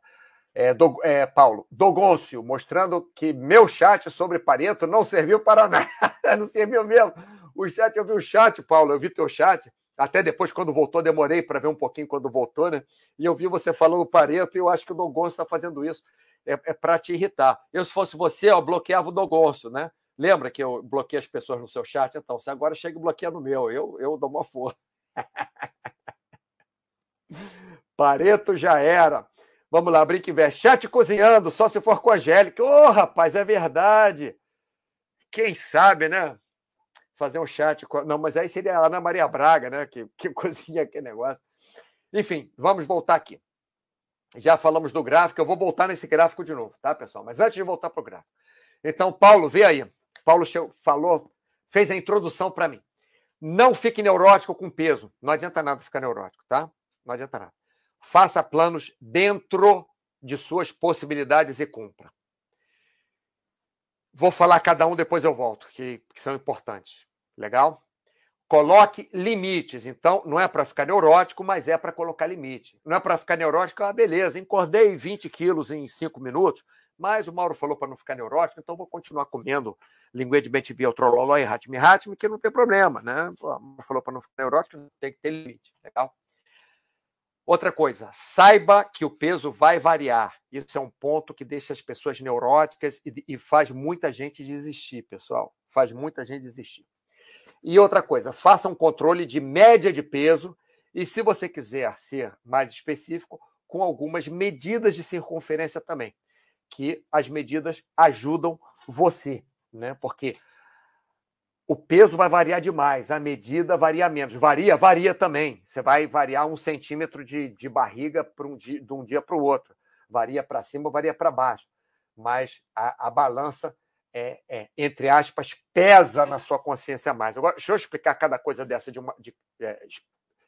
A: É, do, é, Paulo, Dogoncio, mostrando que meu chat sobre Pareto não serviu para nada. não serviu mesmo. O chat, eu vi o chat, Paulo, eu vi teu chat. Até depois, quando voltou, demorei para ver um pouquinho quando voltou, né? E eu vi você falando Pareto e eu acho que o Dogoncio está fazendo isso. É, é para te irritar. Eu, se fosse você, eu bloqueava o Dogoncio, né? Lembra que eu bloqueei as pessoas no seu chat? Então, você agora chega e bloqueia no meu. Eu, eu dou uma força. Pareto já era. Vamos lá, Brinque Invest. Chat cozinhando, só se for com a Angélica. Ô, oh, rapaz, é verdade. Quem sabe, né? Fazer um chat. Com... Não, mas aí seria a Ana Maria Braga, né? Que, que cozinha aquele negócio. Enfim, vamos voltar aqui. Já falamos do gráfico, eu vou voltar nesse gráfico de novo, tá, pessoal? Mas antes de voltar para o gráfico. Então, Paulo, vê aí. Paulo falou, fez a introdução para mim. Não fique neurótico com peso. Não adianta nada ficar neurótico, tá? Não adianta nada. Faça planos dentro de suas possibilidades e cumpra. Vou falar cada um, depois eu volto, que, que são importantes. Legal? Coloque limites. Então, não é para ficar neurótico, mas é para colocar limite. Não é para ficar neurótico, ah, beleza, encordei 20 quilos em 5 minutos, mas o Mauro falou para não ficar neurótico, então vou continuar comendo linguê de bentibiel, trololó e hatmi hatmi, que não tem problema, né? O Mauro falou para não ficar neurótico, tem que ter limite. Legal? Outra coisa, saiba que o peso vai variar. Isso é um ponto que deixa as pessoas neuróticas e, e, faz muita gente desistir, pessoal. Faz muita gente desistir. E outra coisa, faça um controle de média de peso e, se você quiser ser mais específico, com algumas medidas de circunferência também, que as medidas ajudam você, né? Porque o peso vai variar demais, a medida varia menos. Varia? Varia também. Você vai variar um centímetro de, de barriga um dia, de um dia para o outro. Varia para cima, varia para baixo. Mas a, a balança, é, é, entre aspas, pesa na sua consciência mais. Agora, deixa eu explicar cada coisa dessa de uma, de, é,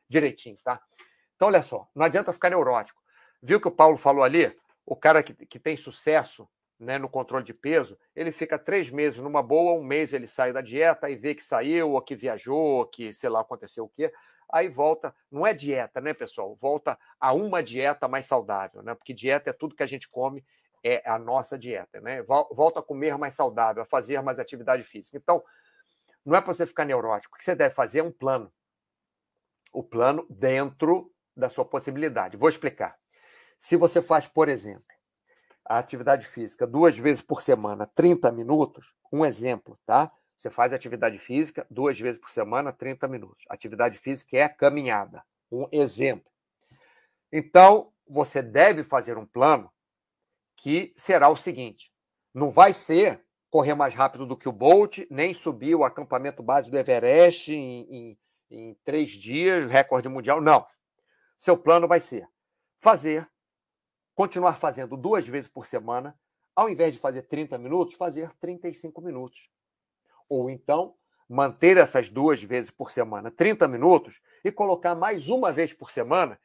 A: direitinho, tá? Então, olha só, não adianta ficar neurótico. Viu que o Paulo falou ali? O cara que, que tem sucesso né, no controle de peso, ele fica três meses numa boa, um mês ele sai da dieta, aí vê que saiu, ou que viajou, ou que sei lá aconteceu o quê, aí volta, não é dieta, né, pessoal? Volta a uma dieta mais saudável, né? Porque dieta é tudo que a gente come, é a nossa dieta, né? Volta a comer mais saudável, a fazer mais atividade física. Então, não é para você ficar neurótico. O que você deve fazer é um plano. O plano dentro da sua possibilidade. Vou explicar. Se você faz, por exemplo, a atividade física duas vezes por semana, 30 minutos, um exemplo, tá? Você faz atividade física duas vezes por semana, 30 minutos. Atividade física é caminhada. Um exemplo. Então, você deve fazer um plano que será o seguinte: não vai ser correr mais rápido do que o Bolt, nem subir o acampamento base do Everest em, em, em três dias, recorde mundial. Não. Seu plano vai ser fazer continuar fazendo duas vezes por semana, ao invés de fazer 30 minutos, fazer 35 minutos. Ou então, manter essas duas vezes por semana 30 minutos e colocar mais uma vez por semana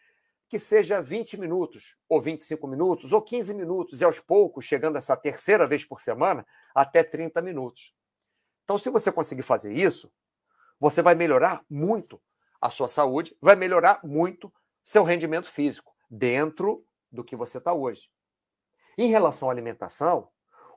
A: que seja 20 minutos, ou 25 minutos, ou 15 minutos, e aos poucos, chegando essa terceira vez por semana, até 30 minutos. Então, se você conseguir fazer isso, você vai melhorar muito a sua saúde, vai melhorar muito seu rendimento físico, dentro do que você está hoje. Em relação à alimentação,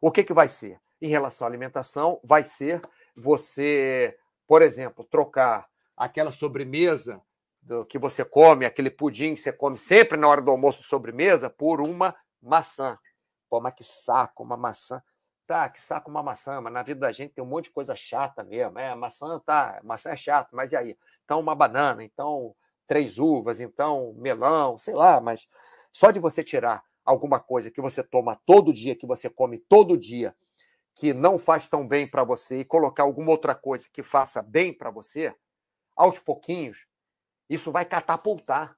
A: o que, que vai ser? Em relação à alimentação, vai ser você, por exemplo, trocar aquela sobremesa do que você come, aquele pudim que você come sempre na hora do almoço sobremesa, por uma maçã. Pô, mas que saco, uma maçã. Tá, que saco uma maçã, mas na vida da gente tem um monte de coisa chata mesmo. É, maçã tá, maçã é chato, mas e aí? Então uma banana, então três uvas, então melão, sei lá, mas só de você tirar alguma coisa que você toma todo dia, que você come todo dia, que não faz tão bem para você, e colocar alguma outra coisa que faça bem para você, aos pouquinhos, isso vai catapultar.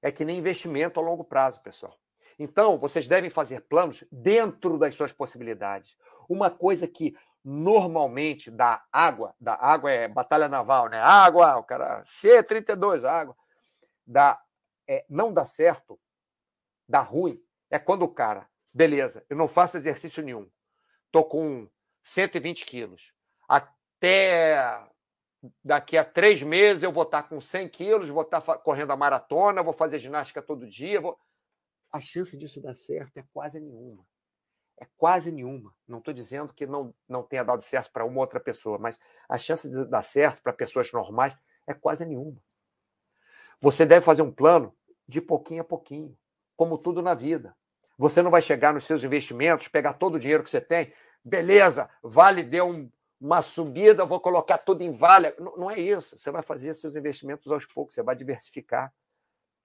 A: É que nem investimento a longo prazo, pessoal. Então, vocês devem fazer planos dentro das suas possibilidades. Uma coisa que normalmente dá água, dá água é batalha naval, né? Água, o cara C32, água, dá é, não dá certo dá ruim é quando o cara, beleza, eu não faço exercício nenhum, tô com 120 quilos, até daqui a três meses eu vou estar com 100 quilos, vou estar correndo a maratona, vou fazer ginástica todo dia. Vou... A chance disso dar certo é quase nenhuma. É quase nenhuma. Não estou dizendo que não, não tenha dado certo para uma outra pessoa, mas a chance de dar certo para pessoas normais é quase nenhuma. Você deve fazer um plano de pouquinho a pouquinho como tudo na vida. Você não vai chegar nos seus investimentos, pegar todo o dinheiro que você tem, beleza, vale deu um, uma subida, vou colocar tudo em vale. Não, não é isso. Você vai fazer seus investimentos aos poucos, você vai diversificar.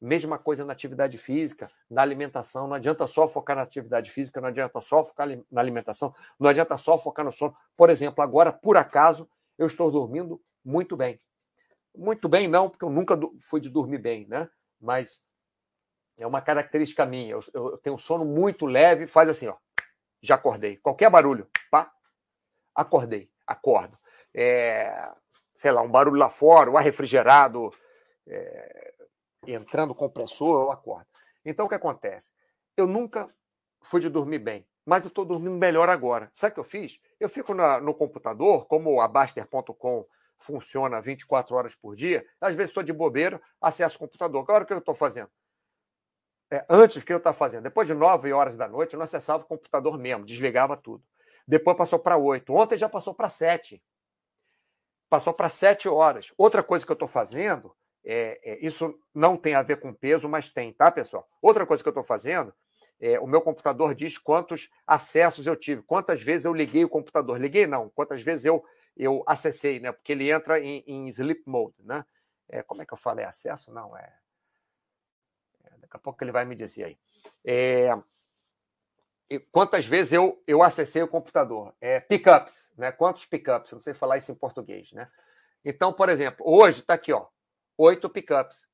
A: Mesma coisa na atividade física, na alimentação. Não adianta só focar na atividade física, não adianta só focar na alimentação, não adianta só focar no sono. Por exemplo, agora, por acaso, eu estou dormindo muito bem. Muito bem, não, porque eu nunca fui de dormir bem, né? Mas é uma característica minha. Eu, eu, tenho um sono muito leve, faz assim, ó. Já acordei. Qualquer barulho, pá, acordei, acordo. É, sei lá, um barulho lá fora, o ar refrigerado, é, entrando compressor, eu acordo. Então o que acontece? Eu nunca fui de dormir bem, mas eu estou dormindo melhor agora. Sabe o que eu fiz? Eu fico na, no computador, como a Baster.com funciona 24 horas por dia, às vezes estou de bobeira, acesso o computador. Agora o que eu estou fazendo? É, antes, o que eu estava fazendo? Depois de nove horas da noite, eu não acessava o computador mesmo, desligava tudo. Depois passou para oito. Ontem já passou para sete. Passou para sete horas. Outra coisa que eu estou fazendo, é, é, isso não tem a ver com peso, mas tem, tá, pessoal? Outra coisa que eu estou fazendo, é, o meu computador diz quantos acessos eu tive, quantas vezes eu liguei o computador. Liguei não, quantas vezes eu, eu acessei, né? Porque ele entra em, em sleep mode, né? É, como é que eu falei? Acesso? Não, é Daqui a pouco ele vai me dizer aí. É, quantas vezes eu, eu acessei o computador? É, pickups, né? Quantos pickups? Não sei falar isso em português, né? Então, por exemplo, hoje está aqui, ó, oito pickups.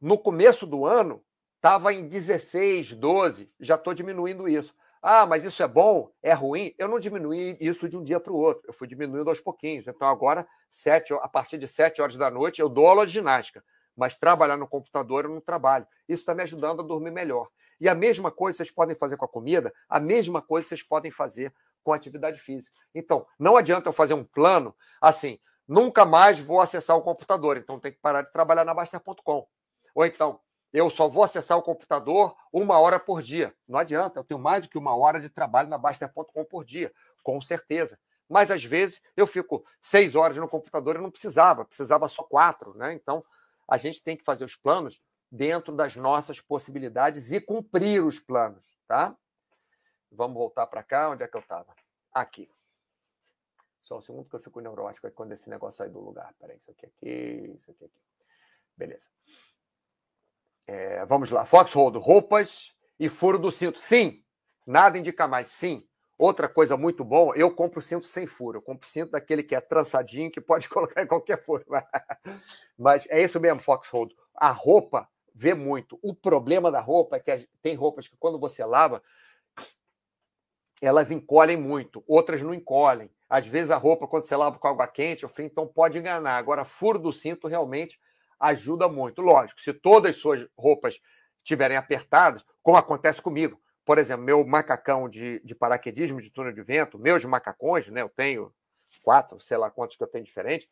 A: No começo do ano, estava em 16, 12, já estou diminuindo isso. Ah, mas isso é bom? É ruim? Eu não diminuí isso de um dia para o outro. Eu fui diminuindo aos pouquinhos. Então, agora, sete, a partir de 7 horas da noite, eu dou aula de ginástica mas trabalhar no computador eu não trabalho. Isso está me ajudando a dormir melhor. E a mesma coisa vocês podem fazer com a comida, a mesma coisa vocês podem fazer com a atividade física. Então, não adianta eu fazer um plano assim, nunca mais vou acessar o computador, então tem que parar de trabalhar na Baster.com. Ou então, eu só vou acessar o computador uma hora por dia. Não adianta, eu tenho mais do que uma hora de trabalho na Baster.com por dia, com certeza. Mas às vezes eu fico seis horas no computador e não precisava, precisava só quatro, né? Então a gente tem que fazer os planos dentro das nossas possibilidades e cumprir os planos, tá? Vamos voltar para cá, onde é que eu estava? Aqui. Só um segundo que eu fico neurótico aí quando esse negócio sai do lugar. Peraí, isso aqui aqui, isso aqui aqui. Beleza. É, vamos lá. Foxhold, roupas e furo do cinto. Sim, nada indica mais. Sim. Outra coisa muito boa, eu compro cinto sem furo. Eu compro cinto daquele que é trançadinho, que pode colocar em qualquer furo. Mas é isso mesmo, Foxhold. A roupa vê muito. O problema da roupa é que tem roupas que quando você lava, elas encolhem muito, outras não encolhem. Às vezes a roupa, quando você lava com água quente, então pode enganar. Agora, furo do cinto realmente ajuda muito. Lógico, se todas as suas roupas estiverem apertadas, como acontece comigo. Por exemplo, meu macacão de, de paraquedismo de túnel de vento, meus macacões, né? Eu tenho quatro, sei lá quantos que eu tenho diferentes,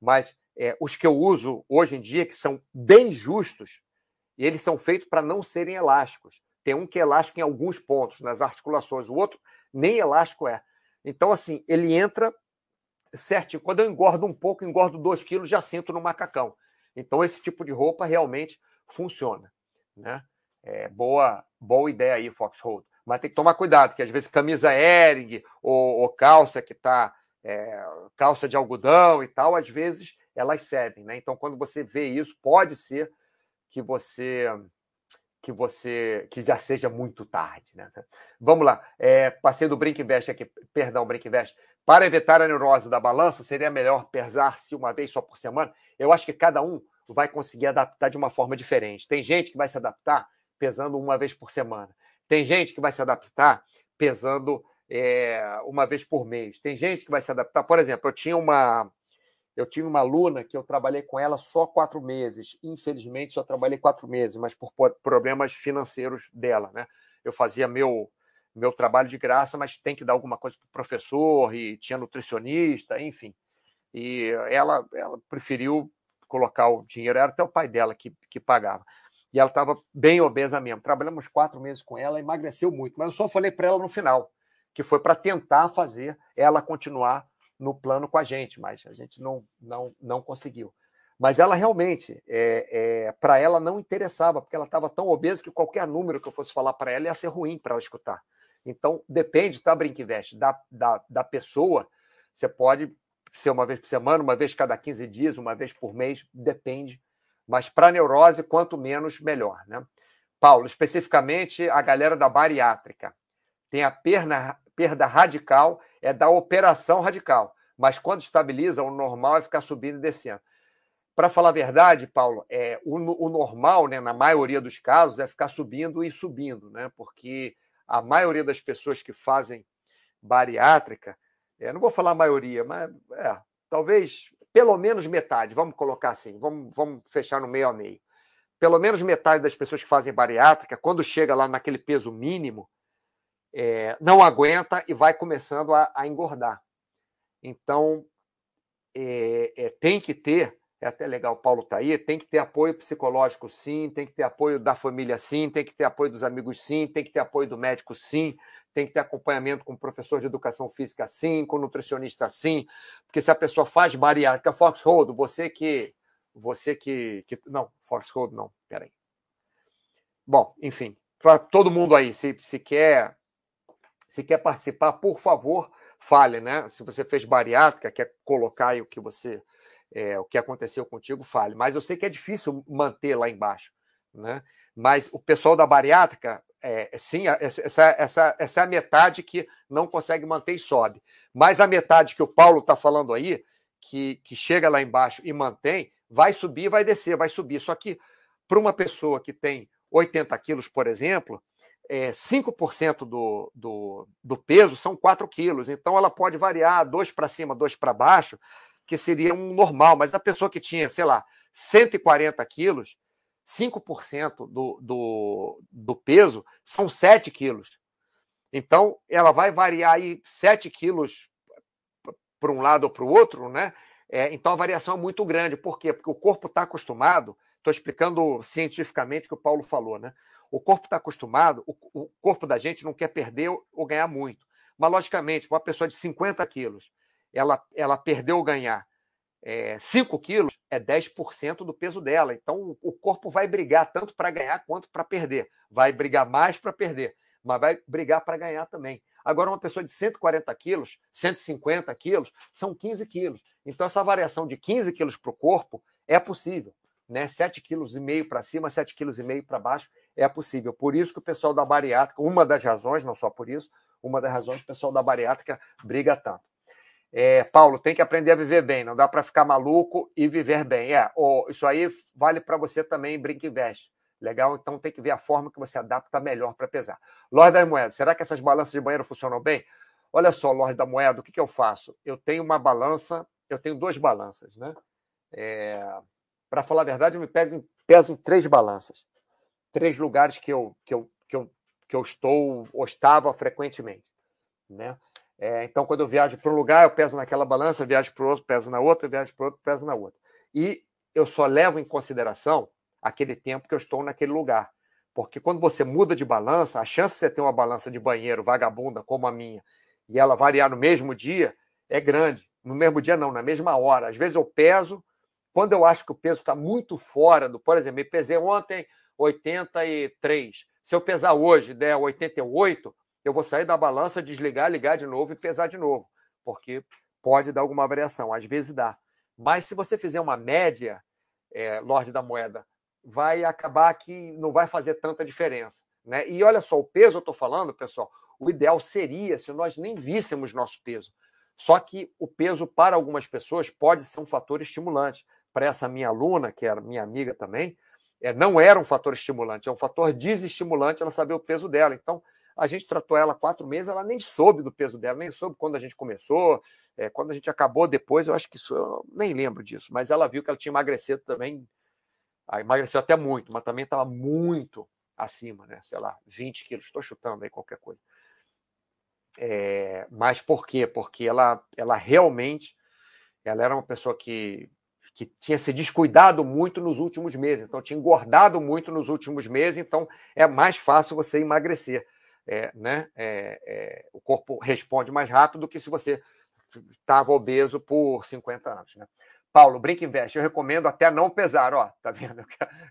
A: mas é, os que eu uso hoje em dia, que são bem justos, eles são feitos para não serem elásticos. Tem um que é elástico em alguns pontos, nas articulações, o outro nem elástico é. Então, assim, ele entra certinho. Quando eu engordo um pouco, engordo dois quilos, já sinto no macacão. Então, esse tipo de roupa realmente funciona. Né? É, boa, boa ideia aí, Foxhold. Mas tem que tomar cuidado, que às vezes camisa Ering ou, ou calça que está é, calça de algodão e tal, às vezes elas cedem, né? Então, quando você vê isso, pode ser que você que você que já seja muito tarde, né? Vamos lá, é, passei do Brinkvest aqui, perdão, Brinkvest. Para evitar a neurose da balança, seria melhor pesar-se uma vez só por semana? Eu acho que cada um vai conseguir adaptar de uma forma diferente. Tem gente que vai se adaptar pesando uma vez por semana. Tem gente que vai se adaptar pesando é, uma vez por mês. Tem gente que vai se adaptar. Por exemplo, eu tinha uma eu tinha uma aluna que eu trabalhei com ela só quatro meses. Infelizmente, só trabalhei quatro meses, mas por problemas financeiros dela, né? Eu fazia meu meu trabalho de graça, mas tem que dar alguma coisa para o professor e tinha nutricionista, enfim. E ela, ela preferiu colocar o dinheiro, era até o pai dela que, que pagava. E ela estava bem obesa mesmo. Trabalhamos quatro meses com ela, emagreceu muito, mas eu só falei para ela no final, que foi para tentar fazer ela continuar no plano com a gente, mas a gente não, não, não conseguiu. Mas ela realmente, é, é para ela não interessava, porque ela estava tão obesa que qualquer número que eu fosse falar para ela ia ser ruim para ela escutar. Então, depende, tá, Brinquivest, da, da, da pessoa. Você pode ser uma vez por semana, uma vez cada 15 dias, uma vez por mês, depende. Mas para neurose, quanto menos, melhor. Né? Paulo, especificamente a galera da bariátrica. Tem a perna, perda radical é da operação radical. Mas quando estabiliza, o normal é ficar subindo e descendo. Para falar a verdade, Paulo, é, o, o, normal, né, na maioria dos casos, é ficar subindo e subindo, né? Porque a maioria das pessoas que fazem bariátrica, é, não vou falar a maioria, mas é, talvez pelo menos metade, vamos colocar assim, vamos, vamos fechar no meio a meio. Pelo menos metade das pessoas que fazem bariátrica, quando chega lá naquele peso mínimo, é, não aguenta e vai começando a, a engordar. Então, é, é, tem que ter, é até legal o Paulo tá aí, tem que ter apoio psicológico sim, tem que ter apoio da família sim, tem que ter apoio dos amigos sim, tem que ter apoio do médico sim, tem que ter acompanhamento com professor de educação física sim, com nutricionista sim, porque se a pessoa faz bariátrica, Foxhold, você que você que, que não, Foxhold não, peraí. Bom, enfim, para todo mundo aí, se, se quer se quer participar, por favor, fale, né? Se você fez bariátrica, quer colocar aí o que você é, o que aconteceu contigo, fale. Mas eu sei que é difícil manter lá embaixo, né? Mas o pessoal da bariátrica, é, sim, essa, essa, essa é a metade que não consegue manter e sobe. Mas a metade que o Paulo está falando aí, que, que chega lá embaixo e mantém, vai subir, vai descer, vai subir. Só que para uma pessoa que tem 80 quilos, por exemplo, é, 5% do, do, do peso são 4 quilos. Então, ela pode variar 2 para cima, 2 para baixo, que seria um normal. Mas a pessoa que tinha, sei lá, 140 quilos, 5% do, do, do peso são 7 quilos. Então, ela vai variar aí 7 quilos para um lado ou para o outro, né? É, então a variação é muito grande. Por quê? Porque o corpo está acostumado, estou explicando cientificamente o que o Paulo falou, né? O corpo está acostumado, o, o, corpo da gente não quer perder ou ganhar muito. Mas, logicamente, uma pessoa de 50 quilos, ela, ela perdeu ou ganhar é, 5 quilos, é 10% do peso dela. Então, o corpo vai brigar tanto para ganhar quanto para perder. Vai brigar mais para perder, mas vai brigar para ganhar também. Agora, uma pessoa de 140 quilos, 150 quilos, são 15 quilos. Então, essa variação de 15 quilos para o corpo é possível né, 7,5 kg para cima, 7,5 kg para baixo, é possível. Por isso que o pessoal da bariátrica, uma das razões, não só por isso, uma das razões o pessoal da bariátrica briga tanto. É, Paulo, tem que aprender a viver bem, não dá para ficar maluco e viver bem. É, oh, isso aí vale para você também, brinca e veste. Legal? Então tem que ver a forma que você adapta melhor para pesar. Lorde da Moeda, será que essas balanças de banheiro funcionam bem? Olha só, Lorde da Moeda, o que, que eu faço? Eu tenho uma balança, eu tenho duas balanças, né? É, para falar a verdade, eu me pego, peso três balanças. Três lugares que eu, que eu, que eu, que eu estou ou estava frequentemente. Né? É, então, quando eu viajo para um lugar, eu peso naquela balança, viajo para o outro, peso na outra, viajo para o outro, peso na outra. E eu só levo em consideração aquele tempo que eu estou naquele lugar. Porque quando você muda de balança, a chance de você ter uma balança de banheiro vagabunda como a minha e ela variar no mesmo dia é grande. No mesmo dia, não, na mesma hora. Às vezes eu peso, quando eu acho que o peso está muito fora do. Por exemplo, eu pesei ontem 83. Se eu pesar hoje der 88, eu vou sair da balança, desligar, ligar de novo e pesar de novo, porque pode dar alguma variação, às vezes dá. Mas se você fizer uma média, é, Lorde da Moeda, vai acabar que não vai fazer tanta diferença. Né? E olha só, o peso eu estou falando, pessoal, o ideal seria se nós nem víssemos nosso peso. Só que o peso, para algumas pessoas, pode ser um fator estimulante para essa minha aluna, que era minha amiga também, é, não era um fator estimulante, é um fator desestimulante ela saber o peso dela. Então, a gente tratou ela quatro meses, ela nem soube do peso dela, nem soube quando a gente começou, é, quando a gente acabou depois, eu acho que isso, eu nem lembro disso, mas ela viu que ela tinha emagrecido também, ah, emagreceu até muito, mas também estava muito acima, né? Sei lá, 20 quilos, estou chutando aí qualquer coisa. É, mas por quê? Porque ela, ela realmente ela era uma pessoa que que tinha se descuidado muito nos últimos meses, então tinha engordado muito nos últimos meses, então é mais fácil você emagrecer. É, né? É, é, o corpo responde mais rápido do que se você estava obeso por 50 anos. Né? Paulo, Brinca Invest, eu recomendo até não pesar, ó, tá vendo? Eu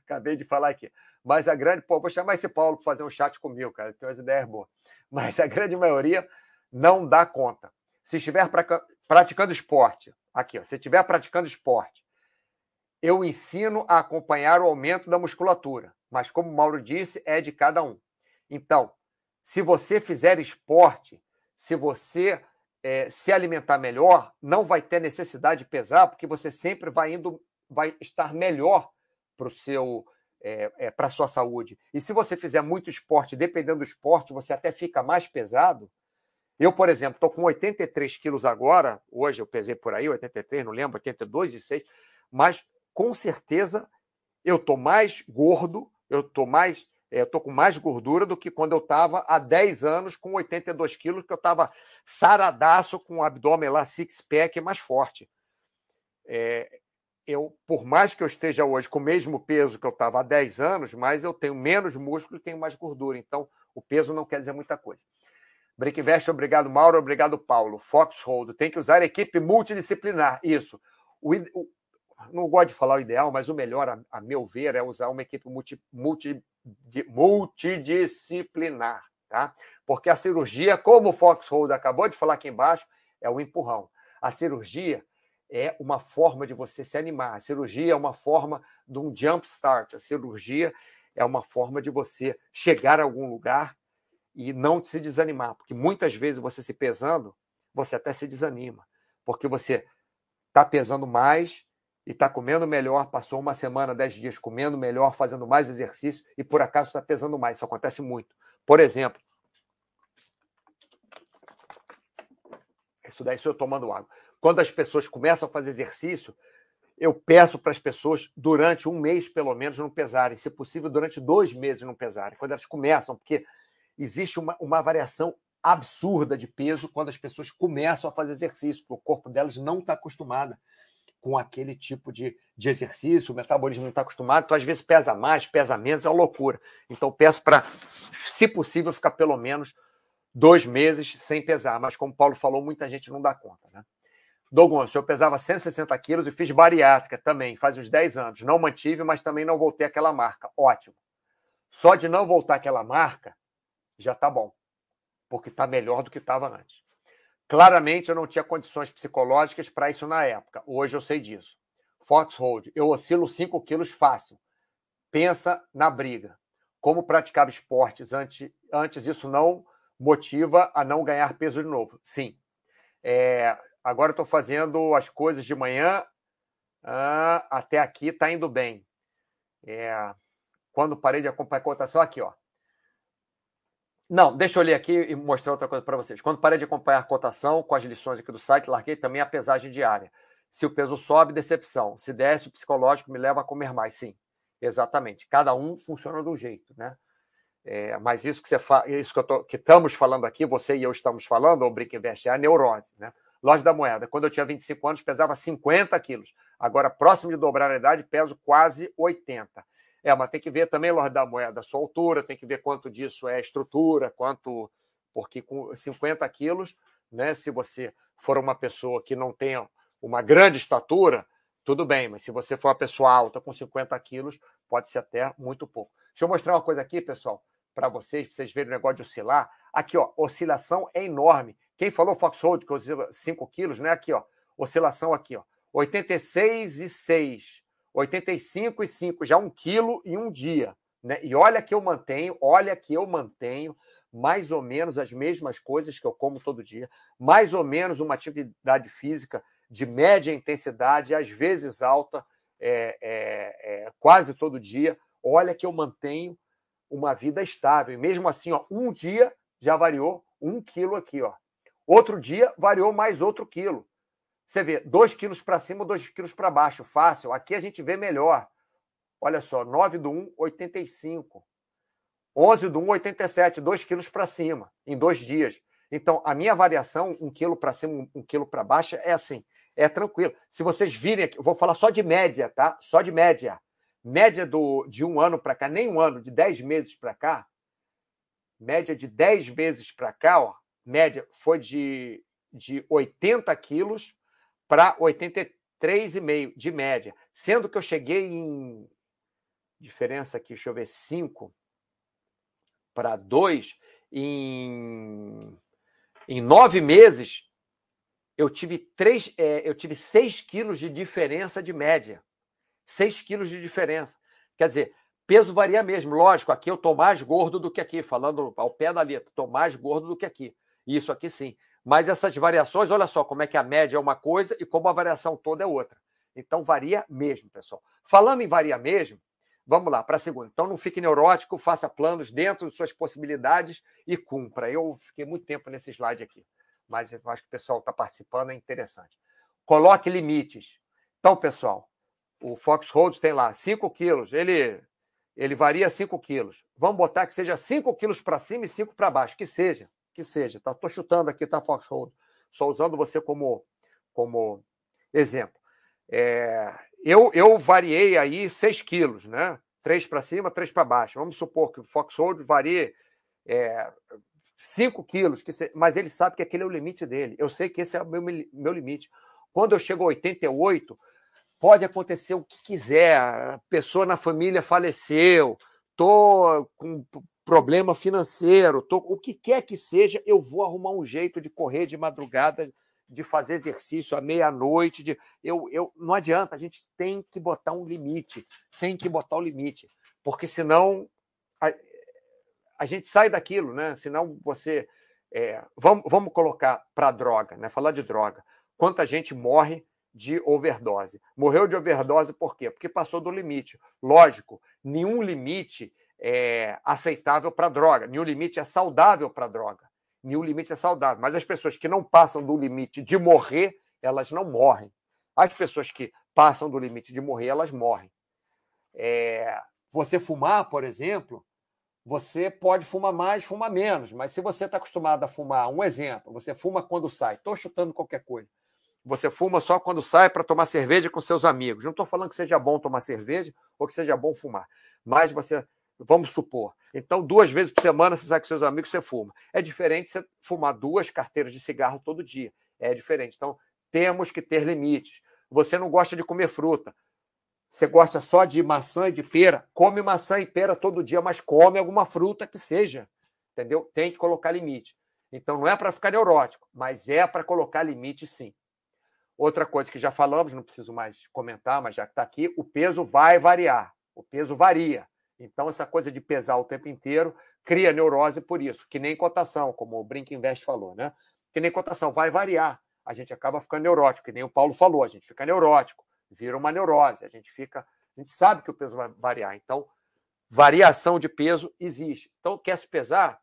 A: acabei de falar aqui. Mas a grande, pô, vou chamar esse Paulo para fazer um chat comigo, cara, tem umas ideias boas. Mas a grande maioria não dá conta. Se estiver pra, praticando esporte, aqui, ó, se estiver praticando esporte eu ensino a acompanhar o aumento da musculatura, mas como o Mauro disse, é de cada um. Então, se você fizer esporte, se você é, se alimentar melhor, não vai ter necessidade de pesar, porque você sempre vai indo, vai estar melhor para o seu é, é, para sua saúde. E se você fizer muito esporte, dependendo do esporte, você até fica mais pesado. Eu, por exemplo, estou com 83 quilos agora, hoje eu pesei por aí, 83, não lembro, 82 e 6, mas com certeza eu tô mais gordo, eu tô mais, eu tô com mais gordura do que quando eu estava há 10 anos com 82 quilos, que eu estava saradaço com o abdômen lá, six-pack mais forte. É, eu, por mais que eu esteja hoje com o mesmo peso que eu estava há 10 anos, mas eu tenho menos músculo e tenho mais gordura. Então, o peso não quer dizer muita coisa. Breakvest, obrigado, Mauro. Obrigado, Paulo. Foxhold, tem que usar equipe multidisciplinar. Isso. O, não gosto de falar o ideal, mas o melhor, a, a meu ver, é usar uma equipe multi, multi, multidisciplinar, tá? Porque a cirurgia, como o Foxhold acabou de falar aqui embaixo, é o empurrão. A cirurgia é uma forma de você se animar. A cirurgia é uma forma de um jump start. A cirurgia é uma forma de você chegar a algum lugar e não se desanimar, porque muitas vezes você se pesando, você até se desanima, porque você está pesando mais e está comendo melhor, passou uma semana, dez dias comendo melhor, fazendo mais exercício e por acaso está pesando mais. Isso acontece muito. Por exemplo, isso daí sou eu tomando água. Quando as pessoas começam a fazer exercício, eu peço para as pessoas, durante um mês pelo menos, não pesarem, se possível, durante dois meses não pesarem, quando elas começam, porque existe uma, uma variação absurda de peso quando as pessoas começam a fazer exercício, porque o corpo delas não está acostumado com aquele tipo de, de exercício, o metabolismo não está acostumado, então às vezes pesa mais, pesa menos, é uma loucura. Então peço para, se possível, ficar pelo menos dois meses sem pesar, mas como o Paulo falou, muita gente não dá conta. Né? Douglas, eu pesava 160 quilos e fiz bariátrica também, faz uns 10 anos. Não mantive, mas também não voltei àquela marca. Ótimo. Só de não voltar àquela marca, já está bom, porque está melhor do que estava antes. Claramente eu não tinha condições psicológicas para isso na época. Hoje eu sei disso. Foxhold, eu oscilo 5 quilos fácil. Pensa na briga. Como praticava esportes antes, antes isso não motiva a não ganhar peso de novo. Sim. É, agora estou fazendo as coisas de manhã. Ah, até aqui está indo bem. É, quando parei de acompanhar a cotação, aqui, ó. Não, deixa eu ler aqui e mostrar outra coisa para vocês. Quando parei de acompanhar a cotação com as lições aqui do site, larguei também a pesagem diária. Se o peso sobe, decepção. Se desce, o psicológico me leva a comer mais. Sim, exatamente. Cada um funciona de um jeito, né? É, mas isso que você fa... isso que, tô... que estamos falando aqui, você e eu estamos falando, o Brick Invest, é a neurose, né? Loja da Moeda. Quando eu tinha 25 anos, pesava 50 quilos. Agora, próximo de dobrar a idade, peso quase 80. É, mas tem que ver também, Lorde da Moeda, sua altura, tem que ver quanto disso é estrutura, quanto. Porque com 50 quilos, né, se você for uma pessoa que não tenha uma grande estatura, tudo bem, mas se você for uma pessoa alta com 50 quilos, pode ser até muito pouco. Deixa eu mostrar uma coisa aqui, pessoal, para vocês, para vocês verem o negócio de oscilar. Aqui, ó, oscilação é enorme. Quem falou Foxhold, que oscila 5 quilos, né? Aqui, ó, oscilação aqui, ó, 86,6. 85 e 5, já um quilo em um dia. Né? E olha que eu mantenho, olha que eu mantenho mais ou menos as mesmas coisas que eu como todo dia, mais ou menos uma atividade física de média intensidade, às vezes alta, é, é, é, quase todo dia. Olha que eu mantenho uma vida estável. E mesmo assim, ó, um dia já variou um quilo aqui. Ó. Outro dia variou mais outro quilo. Você vê, 2 quilos para cima, 2 quilos para baixo, fácil. Aqui a gente vê melhor. Olha só, 9 do 1, 85. 11 do 1, 87, 2 quilos para cima, em dois dias. Então, a minha variação, 1 quilo para cima, 1 quilo para baixo, é assim, é tranquilo. Se vocês virem aqui, eu vou falar só de média, tá? Só de média. Média do, de um ano para cá, nem um ano, de 10 meses para cá, média de 10 meses para cá, ó, média foi de, de 80 quilos para 83,5 de média. Sendo que eu cheguei em. Diferença aqui, deixa eu ver, 5 para 2. Em, em nove meses, eu tive, três, é, eu tive 6 quilos de diferença de média. 6 quilos de diferença. Quer dizer, peso varia mesmo. Lógico, aqui eu estou mais gordo do que aqui, falando ao pé da letra, estou mais gordo do que aqui. Isso aqui sim. Mas essas variações, olha só como é que a média é uma coisa e como a variação toda é outra. Então varia mesmo, pessoal. Falando em varia mesmo, vamos lá para a segunda. Então não fique neurótico, faça planos dentro de suas possibilidades e cumpra. Eu fiquei muito tempo nesse slide aqui, mas eu acho que o pessoal está participando, é interessante. Coloque limites. Então, pessoal, o Foxhold tem lá 5 quilos, ele, ele varia 5 quilos. Vamos botar que seja 5 quilos para cima e 5 para baixo, que seja que seja. Tá? Tô chutando aqui, tá, Foxhold? Só usando você como, como exemplo. É, eu, eu variei aí 6 quilos, né? 3 para cima, 3 para baixo. Vamos supor que o Foxhold varie é, 5 quilos, que se, mas ele sabe que aquele é o limite dele. Eu sei que esse é o meu, meu limite. Quando eu chego a 88, pode acontecer o que quiser. A pessoa na família faleceu, tô com problema financeiro, tô, o que quer que seja, eu vou arrumar um jeito de correr de madrugada, de fazer exercício à meia-noite. De, eu, eu, não adianta, a gente tem que botar um limite, tem que botar o um limite, porque senão a, a gente sai daquilo, né? Senão você. É, vamos, vamos colocar para droga, né? Falar de droga. Quanta gente morre de overdose? Morreu de overdose por quê? Porque passou do limite. Lógico, nenhum limite é aceitável para droga, nenhum limite é saudável para droga, nenhum limite é saudável. Mas as pessoas que não passam do limite de morrer, elas não morrem. As pessoas que passam do limite de morrer, elas morrem. É, você fumar, por exemplo, você pode fumar mais, fumar menos, mas se você está acostumado a fumar, um exemplo, você fuma quando sai, estou chutando qualquer coisa. Você fuma só quando sai para tomar cerveja com seus amigos. Não estou falando que seja bom tomar cerveja ou que seja bom fumar, mas você, vamos supor, então duas vezes por semana você sai com seus amigos você fuma. É diferente você fumar duas carteiras de cigarro todo dia. É diferente. Então temos que ter limites. Você não gosta de comer fruta. Você gosta só de maçã e de pera? Come maçã e pera todo dia, mas come alguma fruta que seja. Entendeu? Tem que colocar limite. Então não é para ficar neurótico, mas é para colocar limite sim. Outra coisa que já falamos, não preciso mais comentar, mas já que está aqui, o peso vai variar. O peso varia. Então, essa coisa de pesar o tempo inteiro cria neurose por isso, que nem cotação, como o Brink Invest falou, né? Que nem cotação, vai variar. A gente acaba ficando neurótico, que nem o Paulo falou, a gente fica neurótico vira uma neurose. A gente fica, a gente sabe que o peso vai variar. Então, variação de peso existe. Então, quer se pesar,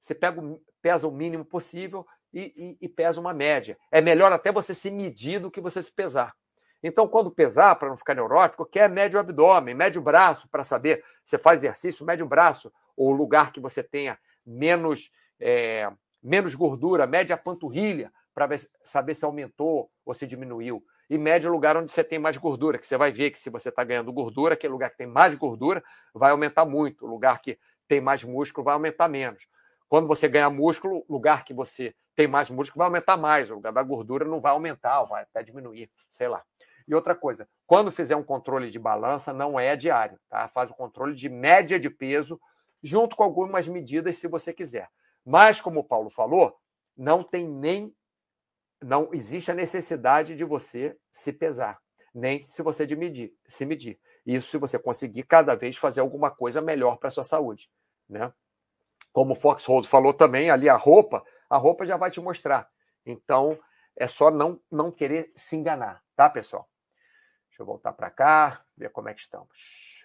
A: você pega, pesa o mínimo possível e, e, e pesa uma média. É melhor até você se medir do que você se pesar. Então, quando pesar, para não ficar neurótico, quer mede o abdômen, mede o braço para saber. Você faz exercício, mede o braço, ou lugar que você tenha menos, é, menos gordura, mede a panturrilha para saber se aumentou ou se diminuiu e mede o lugar onde você tem mais gordura, que você vai ver que se você está ganhando gordura, aquele lugar que tem mais gordura vai aumentar muito, o lugar que tem mais músculo vai aumentar menos. Quando você ganha músculo, o lugar que você tem mais músculo vai aumentar mais, o lugar da gordura não vai aumentar, vai até diminuir, sei lá. E outra coisa, quando fizer um controle de balança, não é diário, tá? Faz o controle de média de peso, junto com algumas medidas, se você quiser. Mas, como o Paulo falou, não tem nem não existe a necessidade de você se pesar, nem se você de medir, se medir. Isso se você conseguir cada vez fazer alguma coisa melhor para a sua saúde, né? Como o Foxhold falou também, ali a roupa, a roupa já vai te mostrar. Então, é só não, não querer se enganar, tá, pessoal? Deixa eu voltar para cá, ver como é que estamos.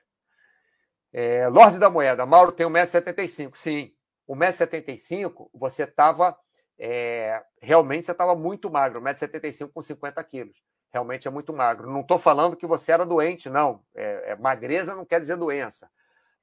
A: É, Lorde da Moeda, Mauro tem 1,75m. Sim, 1,75m, você estava é, realmente você estava muito magro, 1,75m com 50 quilos. Realmente é muito magro. Não estou falando que você era doente, não. É, é, magreza não quer dizer doença.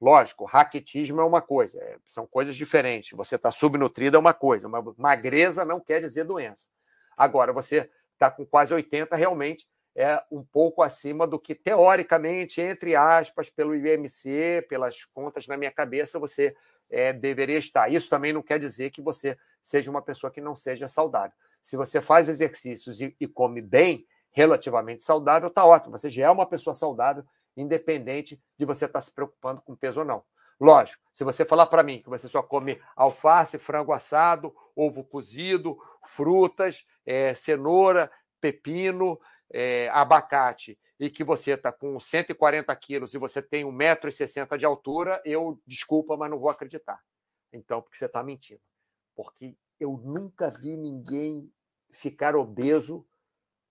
A: Lógico, raquetismo é uma coisa, é, são coisas diferentes. Você está subnutrido é uma coisa, mas magreza não quer dizer doença. Agora, você está com quase 80, realmente é um pouco acima do que, teoricamente, entre aspas, pelo IMC, pelas contas na minha cabeça, você é, deveria estar. Isso também não quer dizer que você seja uma pessoa que não seja saudável. Se você faz exercícios e, e come bem, relativamente saudável, está ótimo. Você já é uma pessoa saudável, independente de você estar tá se preocupando com peso ou não. Lógico, se você falar para mim que você só come alface, frango assado, ovo cozido, frutas, é, cenoura, pepino, é, abacate e que você está com 140 quilos e você tem 1,60m de altura, eu, desculpa, mas não vou acreditar. Então, porque você está mentindo. Porque eu nunca vi ninguém ficar obeso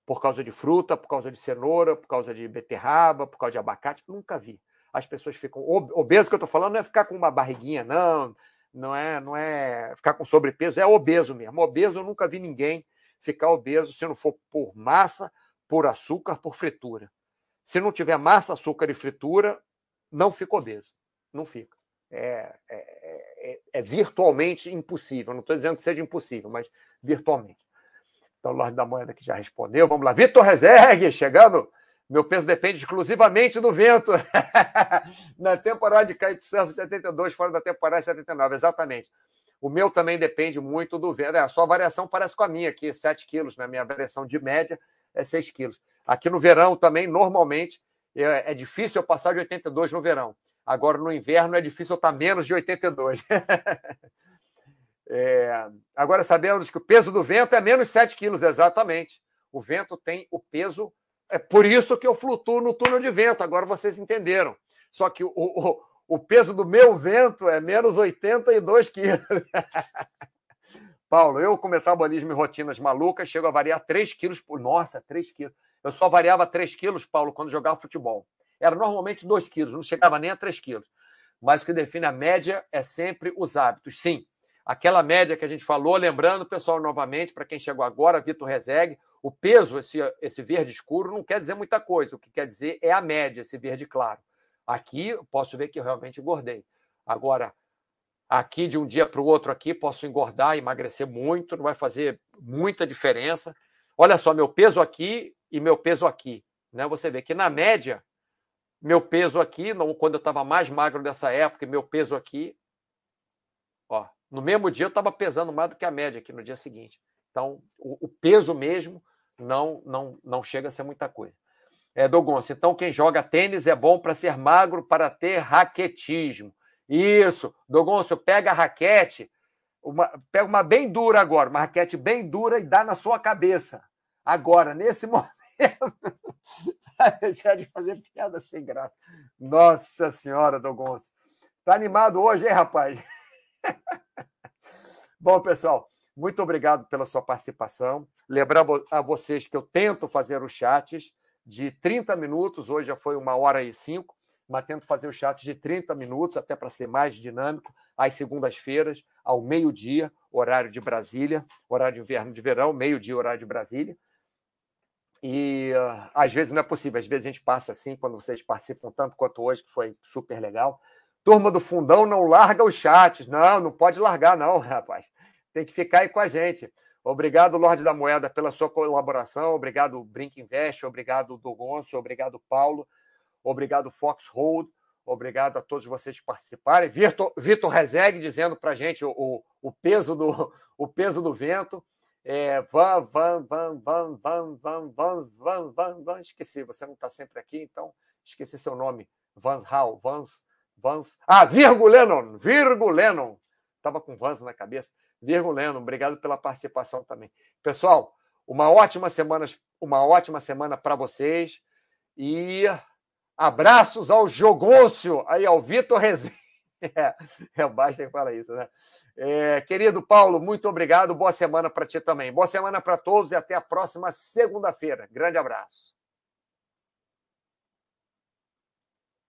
A: por causa de fruta, por causa de cenoura, por causa de beterraba, por causa de abacate. Nunca vi. As pessoas ficam. Obeso que eu estou falando não é ficar com uma barriguinha, não. Não é, não é ficar com sobrepeso, é obeso mesmo. Obeso eu nunca vi ninguém ficar obeso se não for por massa por açúcar, por fritura. Se não tiver massa, açúcar e fritura, não fica obeso. Não fica. É, é, é, é virtualmente impossível. Não estou dizendo que seja impossível, mas virtualmente. Então, o Lorde da Moeda que já respondeu. Vamos lá. Vitor Rezegue, chegando. Meu peso depende exclusivamente do vento. Na temporada de kitesurf 72, fora da temporada 79, exatamente. O meu também depende muito do vento. É, a sua variação parece com a minha aqui, 7 quilos na minha variação de média é 6 quilos. Aqui no verão também, normalmente, é, é difícil eu passar de 82 no verão. Agora, no inverno, é difícil eu estar menos de 82. é, agora, sabemos que o peso do vento é menos 7 quilos, exatamente. O vento tem o peso. É por isso que eu flutuo no túnel de vento. Agora vocês entenderam. Só que o, o, o peso do meu vento é menos 82 quilos. Paulo, eu com metabolismo e rotinas malucas, chego a variar 3 quilos por. Nossa, 3 quilos. Eu só variava 3 quilos, Paulo, quando jogava futebol. Era normalmente 2 quilos, não chegava nem a 3 quilos. Mas o que define a média é sempre os hábitos. Sim, aquela média que a gente falou, lembrando, pessoal, novamente, para quem chegou agora, Vitor Rezegue, O peso, esse, esse verde escuro, não quer dizer muita coisa. O que quer dizer é a média, esse verde claro. Aqui, eu posso ver que eu realmente engordei. Agora, aqui de um dia para o outro aqui, posso engordar, emagrecer muito, não vai fazer muita diferença. Olha só, meu peso aqui e meu peso aqui. Né? Você vê que na média, meu peso aqui, quando eu estava mais magro dessa época, meu peso aqui, ó, no mesmo dia eu estava pesando mais do que a média aqui no dia seguinte. Então, o, o peso mesmo não, não, não chega a ser muita coisa. É, Dogonço, então quem joga tênis é bom para ser magro, para ter raquetismo. Isso, Dogonço, pega a raquete, uma, pega uma bem dura agora, uma raquete bem dura e dá na sua cabeça. Agora, nesse momento, deixar de fazer piada sem graça. Nossa Senhora, Dogonço. Tá animado hoje, hein, rapaz? Bom, pessoal, muito obrigado pela sua participação. Lembrar a vocês que eu tento fazer os chats de 30 minutos, hoje já foi uma hora e cinco mas tento fazer o chat de 30 minutos, até para ser mais dinâmico, às segundas-feiras, ao meio-dia, horário de Brasília, horário de inverno de verão, meio-dia, horário de Brasília. E uh, às vezes não é possível, às vezes a gente passa assim, quando vocês participam tanto quanto hoje, que foi super legal. Turma do Fundão não larga os chats. Não, não pode largar, não, rapaz. Tem que ficar aí com a gente. Obrigado, Lorde da Moeda, pela sua colaboração. Obrigado, Brink Invest. Obrigado, Dogoncio. Obrigado, Paulo. Obrigado, Fox Hold. Obrigado a todos vocês que participarem. Vitor, Rezegue dizendo para a gente o, o, peso do, o peso do vento. É, van, van, van, van, van, van, van, van, van, van, esqueci, você não está sempre aqui, então esqueci seu nome. Vans Hall, Vans, Vans. Ah, Virgo Lennon, Virgo Lennon. Estava com Vans na cabeça. Virgo Lennon, obrigado pela participação também. Pessoal, uma ótima semana, uma ótima semana para vocês e Abraços ao Jogôncio, aí ao Vitor Rezende. É, é o Basta que fala isso, né? É, querido Paulo, muito obrigado. Boa semana para ti também. Boa semana para todos e até a próxima segunda-feira. Grande abraço.